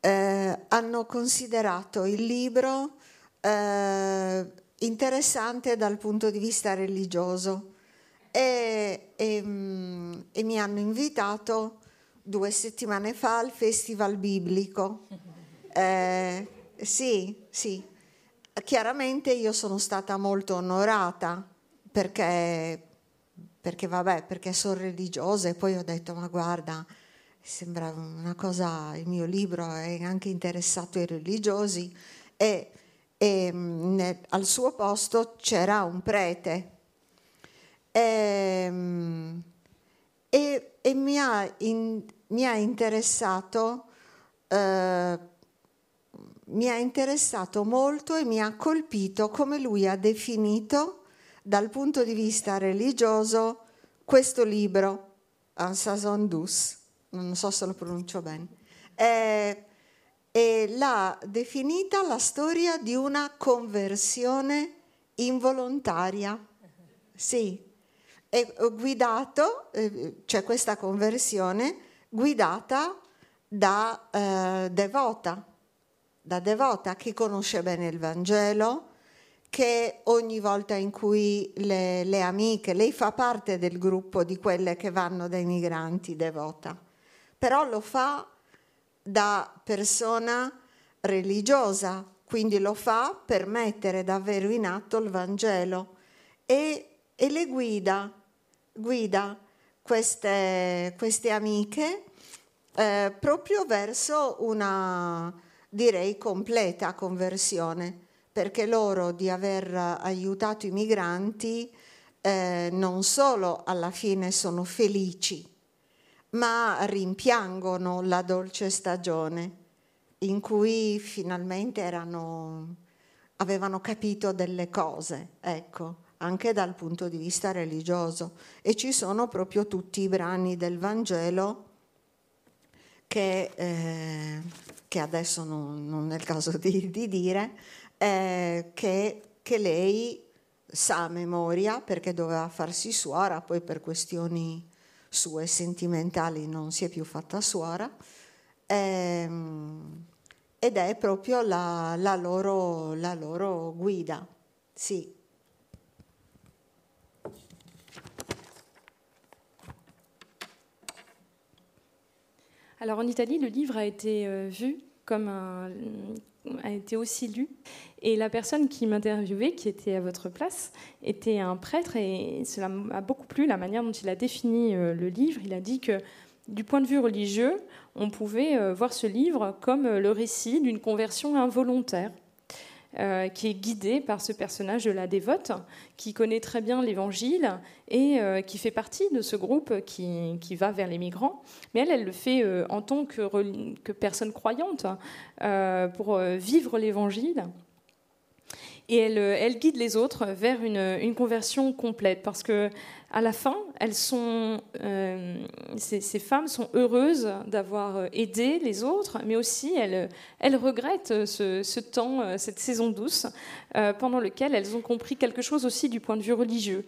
eh, hanno considerato il libro eh, interessante dal punto di vista religioso e, e, mm, e, mi hanno invitato due settimane fa al Festival Biblico. [LAUGHS] Eh, sì, sì. Chiaramente io sono stata molto onorata perché perché vabbè, perché sono religiosa e poi ho detto ma guarda, sembra una cosa, il mio libro è anche interessato ai religiosi e, e ne, al suo posto c'era un prete. E, ehm, e, e mi, ha in, mi, ha interessato, eh, mi ha interessato molto e mi ha colpito come lui ha definito dal punto di vista religioso questo libro, Ansazon Dus, non so se lo pronuncio bene, eh, e l'ha definita la storia di una conversione involontaria. Sì, è guidato, eh, c'è questa conversione guidata da eh, devota, da devota che conosce bene il Vangelo, che ogni volta in cui le, le, amiche, lei fa parte del gruppo di quelle che vanno dai migranti devota, però lo fa da persona religiosa, quindi lo fa per mettere davvero in atto il Vangelo e, e le guida, guida queste, queste amiche eh, proprio verso una, direi, completa conversione perché loro di aver aiutato i migranti eh, non solo alla fine sono felici, ma rimpiangono la dolce stagione in cui finalmente erano, avevano capito delle cose, ecco, anche dal punto di vista religioso. E ci sono proprio tutti i brani del Vangelo che, eh, che adesso non, non, è il caso di, di dire, eh, che, che, lei sa a memoria perché doveva farsi suora, poi per questioni sue sentimentali non si è più fatta suora, ehm, ed è proprio la, la, loro, la loro guida. Sì. Alors en Italie, le livre a été euh, vu comme un, a été aussi lu. Et la personne qui m'interviewait, qui était à votre place, était un prêtre et cela m'a beaucoup plu la manière dont il a défini euh, le livre. Il a dit que du point de vue religieux, on pouvait euh, voir ce livre comme le récit d'une conversion involontaire. Euh, qui est guidée par ce personnage de la dévote, qui connaît très bien l'Évangile et euh, qui fait partie de ce groupe qui, qui, va vers les migrants. Mais elle, elle le fait euh, en tant que personne croyante pour vivre l'Évangile. Et elle, elle, guide les autres vers une, conversion complète, parce que à la fin, euh, ces, femmes sont heureuses d'avoir euh, aidé les autres, mais aussi elles, regrettent ce, temps, euh, cette saison douce, euh, pendant lequel elles ont compris quelque chose aussi du point de vue religieux.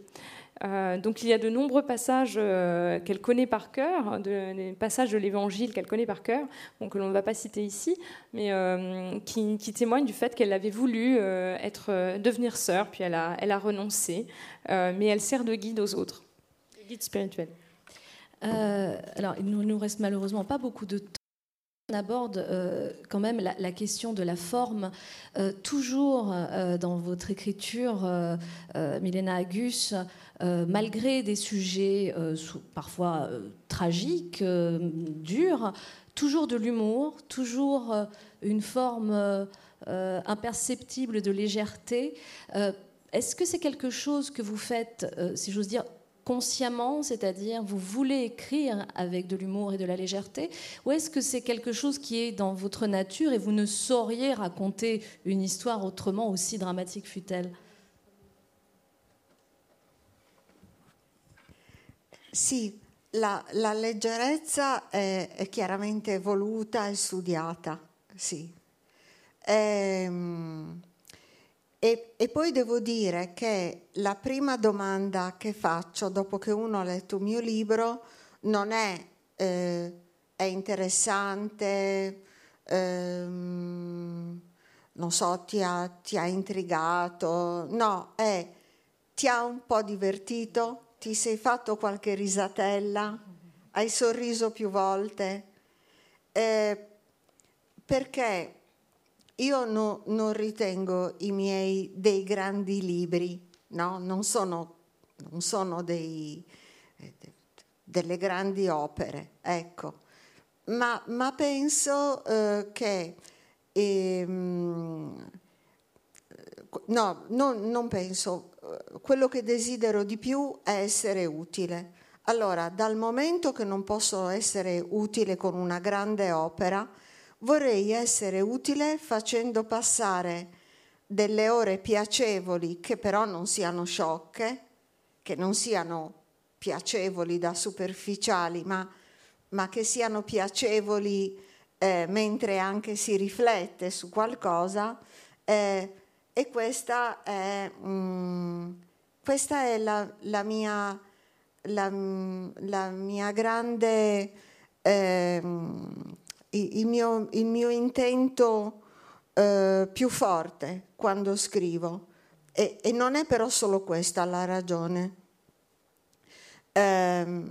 Euh, donc il y a de nombreux passages euh, qu'elle connaît par cœur, de, des passages de l'Évangile qu'elle connaît par cœur, bon, que l'on ne va pas citer ici, mais euh, qui, qui, témoignent du fait qu'elle avait voulu euh, être, devenir sœur, puis elle a, elle a renoncé, mais elle sert de guide aux autres, guide spirituel. alors il ne nous reste malheureusement pas beaucoup de temps. On aborde euh, quand même la, question de la forme. Euh, toujours euh, dans votre écriture, Milena Agus, malgré des sujets parfois tragiques, durs, toujours de l'humour, toujours une forme imperceptible de légèreté. Est-ce que c'est quelque chose que vous faites, si j'ose dire, consciemment, c'est-à-dire vous voulez écrire avec de l'humour et de la légèreté, ou est-ce que c'est quelque chose qui est dans votre nature et vous ne sauriez raconter une histoire autrement, aussi dramatique fut-elle? Sì, la, la leggerezza è, chiaramente voluta e studiata. Ehm, E, e, poi devo dire che la prima domanda che faccio dopo che uno ha letto il mio libro non è eh, è interessante, ehm, non so, ti ha, ti ha intrigato, no, è ti ha un po' divertito, ti sei fatto qualche risatella, hai sorriso più volte, eh, perché io no, non ritengo i miei dei grandi libri, no? non sono, non sono dei, delle grandi opere, ecco. ma, ma penso eh, che ehm, no, no, non penso, quello che desidero di più è essere utile. Allora, dal momento che non posso essere utile con una grande opera, vorrei essere utile facendo passare delle ore piacevoli che però non siano sciocche, che non siano piacevoli da superficiali, ma, ma che siano piacevoli eh, mentre anche si riflette su qualcosa. Eh, e questa è, mm, questa è la, la, mia, la, la, mia, grande, eh, il, mio, il, mio, intento eh, più forte quando scrivo. E, e, non è però solo questa la ragione. Eh,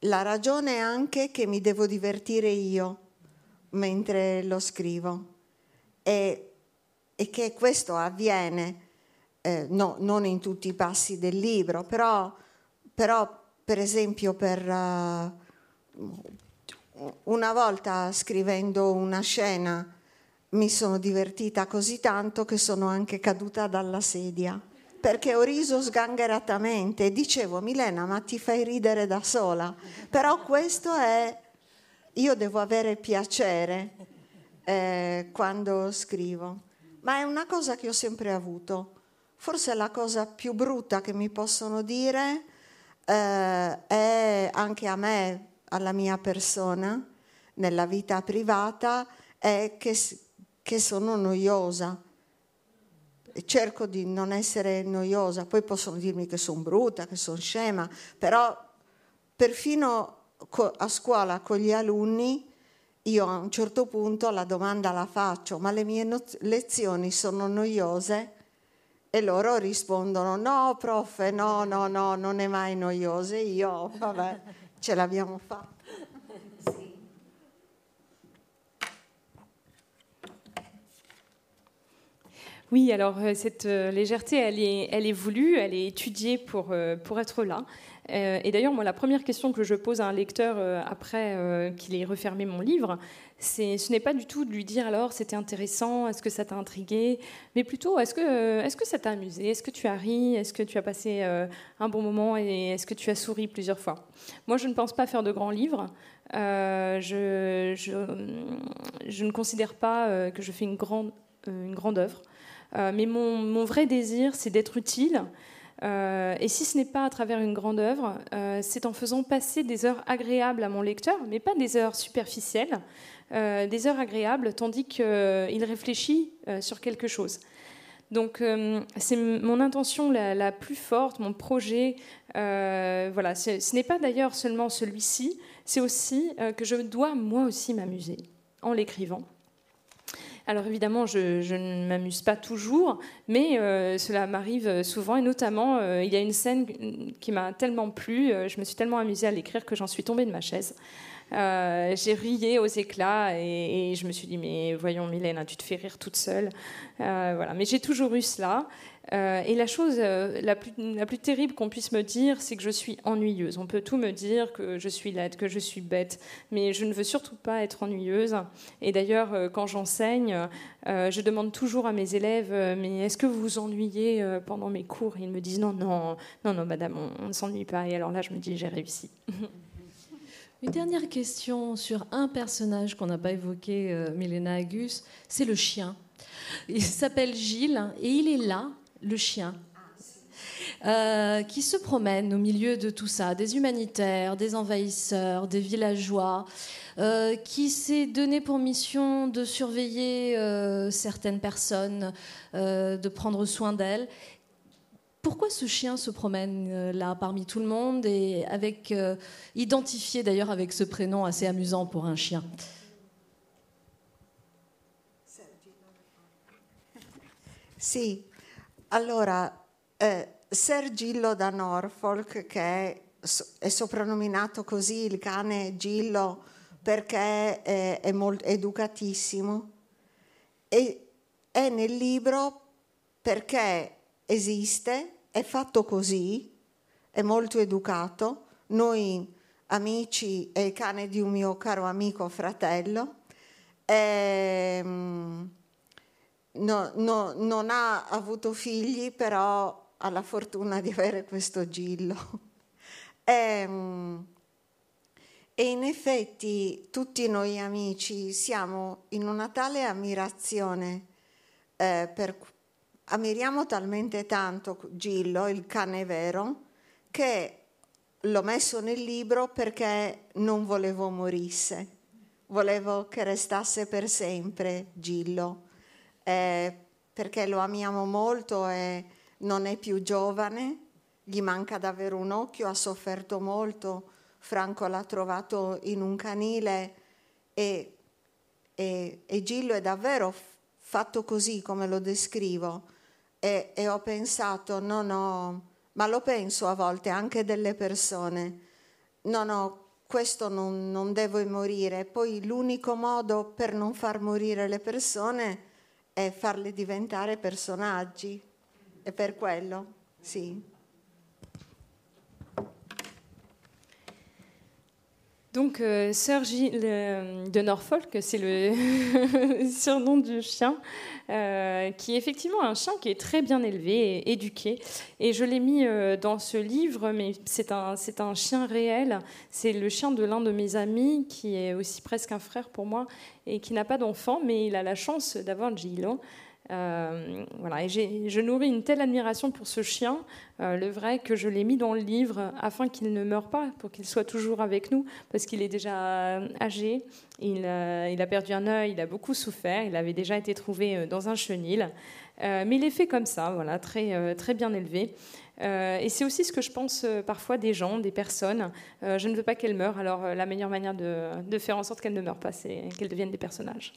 la ragione è anche che mi devo divertire io mentre lo scrivo e, e che questo avviene eh, no, non in tutti i passi del libro, però, però per esempio per, uh, una volta scrivendo una scena mi sono divertita così tanto che sono anche caduta dalla sedia perché ho riso sgangheratamente. E dicevo Milena ma ti fai ridere da sola? Però questo è io devo avere piacere eh, quando scrivo. Ma è una cosa che ho sempre avuto. Forse la cosa più brutta che mi possono dire eh, è anche a me alla mia persona nella vita privata è che, che sono noiosa. Cerco di non essere noiosa, poi possono dirmi che sono brutta, che sono scema, però perfino a scuola con gli alunni io a un certo punto la domanda la faccio, ma le mie no- lezioni sono noiose? E loro rispondono, no prof, no, no, no, non è mai noiose, io, vabbè, ce l'abbiamo fatta. Oui, alors euh, cette euh, légèreté, elle est, elle est voulue, elle est étudiée pour, euh, pour être là. Et d'ailleurs, moi, la première question que je pose à un lecteur après qu'il ait refermé mon livre, ce n'est pas du tout de lui dire alors c'était intéressant, est-ce que ça t'a intrigué, mais plutôt est-ce que, est-ce que ça t'a amusé, est-ce que tu as ri, est-ce que tu as passé un bon moment et est-ce que tu as souri plusieurs fois? Moi, je ne pense pas faire de grands livres. je, ne considère pas que je fais une grande, une grande œuvre. Euh, mais mon, vrai désir, c'est d'être utile. Euh, et si ce n'est pas à travers une grande œuvre, euh, c'est en faisant passer des heures agréables à mon lecteur, mais pas des heures superficielles, des heures agréables, tandis qu'il réfléchit sur quelque chose. Donc c'est mon intention la, plus forte, mon projet. voilà, ce n'est pas d'ailleurs seulement celui-ci, c'est aussi que je dois moi aussi m'amuser en l'écrivant. Alors évidemment, je, ne m'amuse pas toujours, mais euh, cela m'arrive souvent, et notamment, euh, il y a une scène qui m'a tellement plu, euh, je me suis tellement amusée à l'écrire que j'en suis tombée de ma chaise. j'ai rié aux éclats et, je me suis dit mais voyons Mylène, tu te fais rire toute seule. voilà, mais j'ai toujours eu cela. Euh, et la chose euh, la, plus, la, plus, terrible qu'on puisse me dire, c'est que je suis ennuyeuse. On peut tout me dire, que je suis laide, que je suis bête, mais je ne veux surtout pas être ennuyeuse. Et d'ailleurs, euh, quand j'enseigne, je demande toujours à mes élèves, mais est-ce que vous vous ennuyez pendant mes cours? Ils me disent, non, non, non, non, madame, on, ne s'ennuie pas. Et alors là, je me dis, j'ai réussi. [LAUGHS] Une dernière question sur un personnage qu'on n'a pas évoqué, Milena Agus, c'est le chien. Il s'appelle Gilles et il est là le chien, euh, qui se promène au milieu de tout ça, des humanitaires, des envahisseurs, des villageois, euh, qui s'est donné pour mission de surveiller euh, certaines personnes, de prendre soin d'elles. Pourquoi ce chien se promène là parmi tout le monde et avec identifié d'ailleurs avec ce prénom assez amusant pour un chien? Allora, eh, Sir Gillo da Norfolk, che è, è, soprannominato così il cane Gillo perché è, è molto educatissimo, e è nel libro perché esiste, è fatto così, è molto educato. Noi amici è il cane di un mio caro amico fratello. Ehm, no, no, non ha avuto figli, però ha la fortuna di avere questo Gillo. e, [LAUGHS] ehm, e in effetti tutti noi amici siamo in una tale ammirazione eh, per, ammiriamo talmente tanto Gillo, il cane vero, che l'ho messo nel libro perché non volevo morisse, volevo che restasse per sempre Gillo, eh, perché lo amiamo molto e non è più giovane, gli manca davvero un occhio, ha sofferto molto, Franco l'ha trovato in un canile e, e, e Gillo è davvero fatto così come lo descrivo e, e ho pensato, no, no, ma lo penso a volte anche delle persone, no, no, questo non, non devo morire. Poi l'unico modo per non far morire le persone è farle diventare personaggi. E per quello, sì. Donc, euh, Sir Gilles de Norfolk, c'est le [LAUGHS] surnom du chien, euh, qui est effectivement un chien qui est très bien élevé et éduqué. Et je l'ai mis euh, dans ce livre, mais c'est un, c'est un chien réel. C'est le chien de l'un de mes amis, qui est aussi presque un frère pour moi, et qui n'a pas d'enfant, mais il a la chance d'avoir Gillo. Euh, voilà, et je nourris une telle admiration pour ce chien, euh, le vrai, que je l'ai mis dans le livre afin qu'il ne meure pas, pour qu'il soit toujours avec nous, parce qu'il est déjà âgé, il, a perdu un œil, il a beaucoup souffert, il avait déjà été trouvé euh, dans un chenil, mais il est fait comme ça, voilà, très, très bien élevé. et c'est aussi ce que je pense parfois des gens, des personnes. je ne veux pas qu'elles meurent, alors la meilleure manière de, de faire en sorte qu'elles ne meurent pas, c'est qu'elles deviennent des personnages.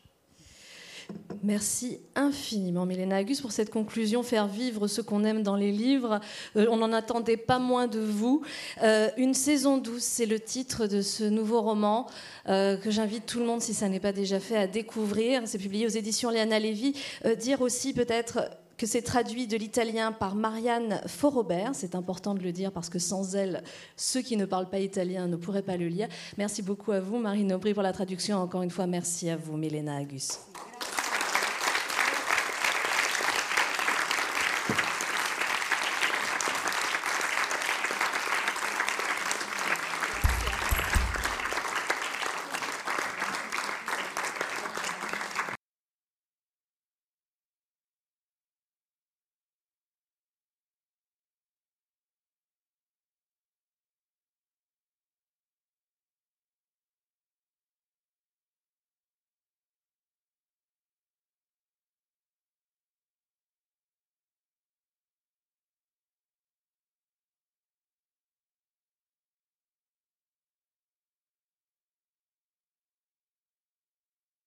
Merci infiniment, Mélène Agus, pour cette conclusion, faire vivre ce qu'on aime dans les livres. Euh, on n'en attendait pas moins de vous. Euh, une saison douce, c'est le titre de ce nouveau roman euh, que j'invite tout le monde, si ça n'est pas déjà fait, à découvrir. C'est publié aux éditions Léana Lévy. dire aussi peut-être que c'est traduit de l'italien par Marianne Forobert. C'est important de le dire parce que sans elle, ceux qui ne parlent pas italien ne pourraient pas le lire. Merci beaucoup à vous, Marine Aubry, pour la traduction. Encore une fois, merci à vous, Mélène Agus.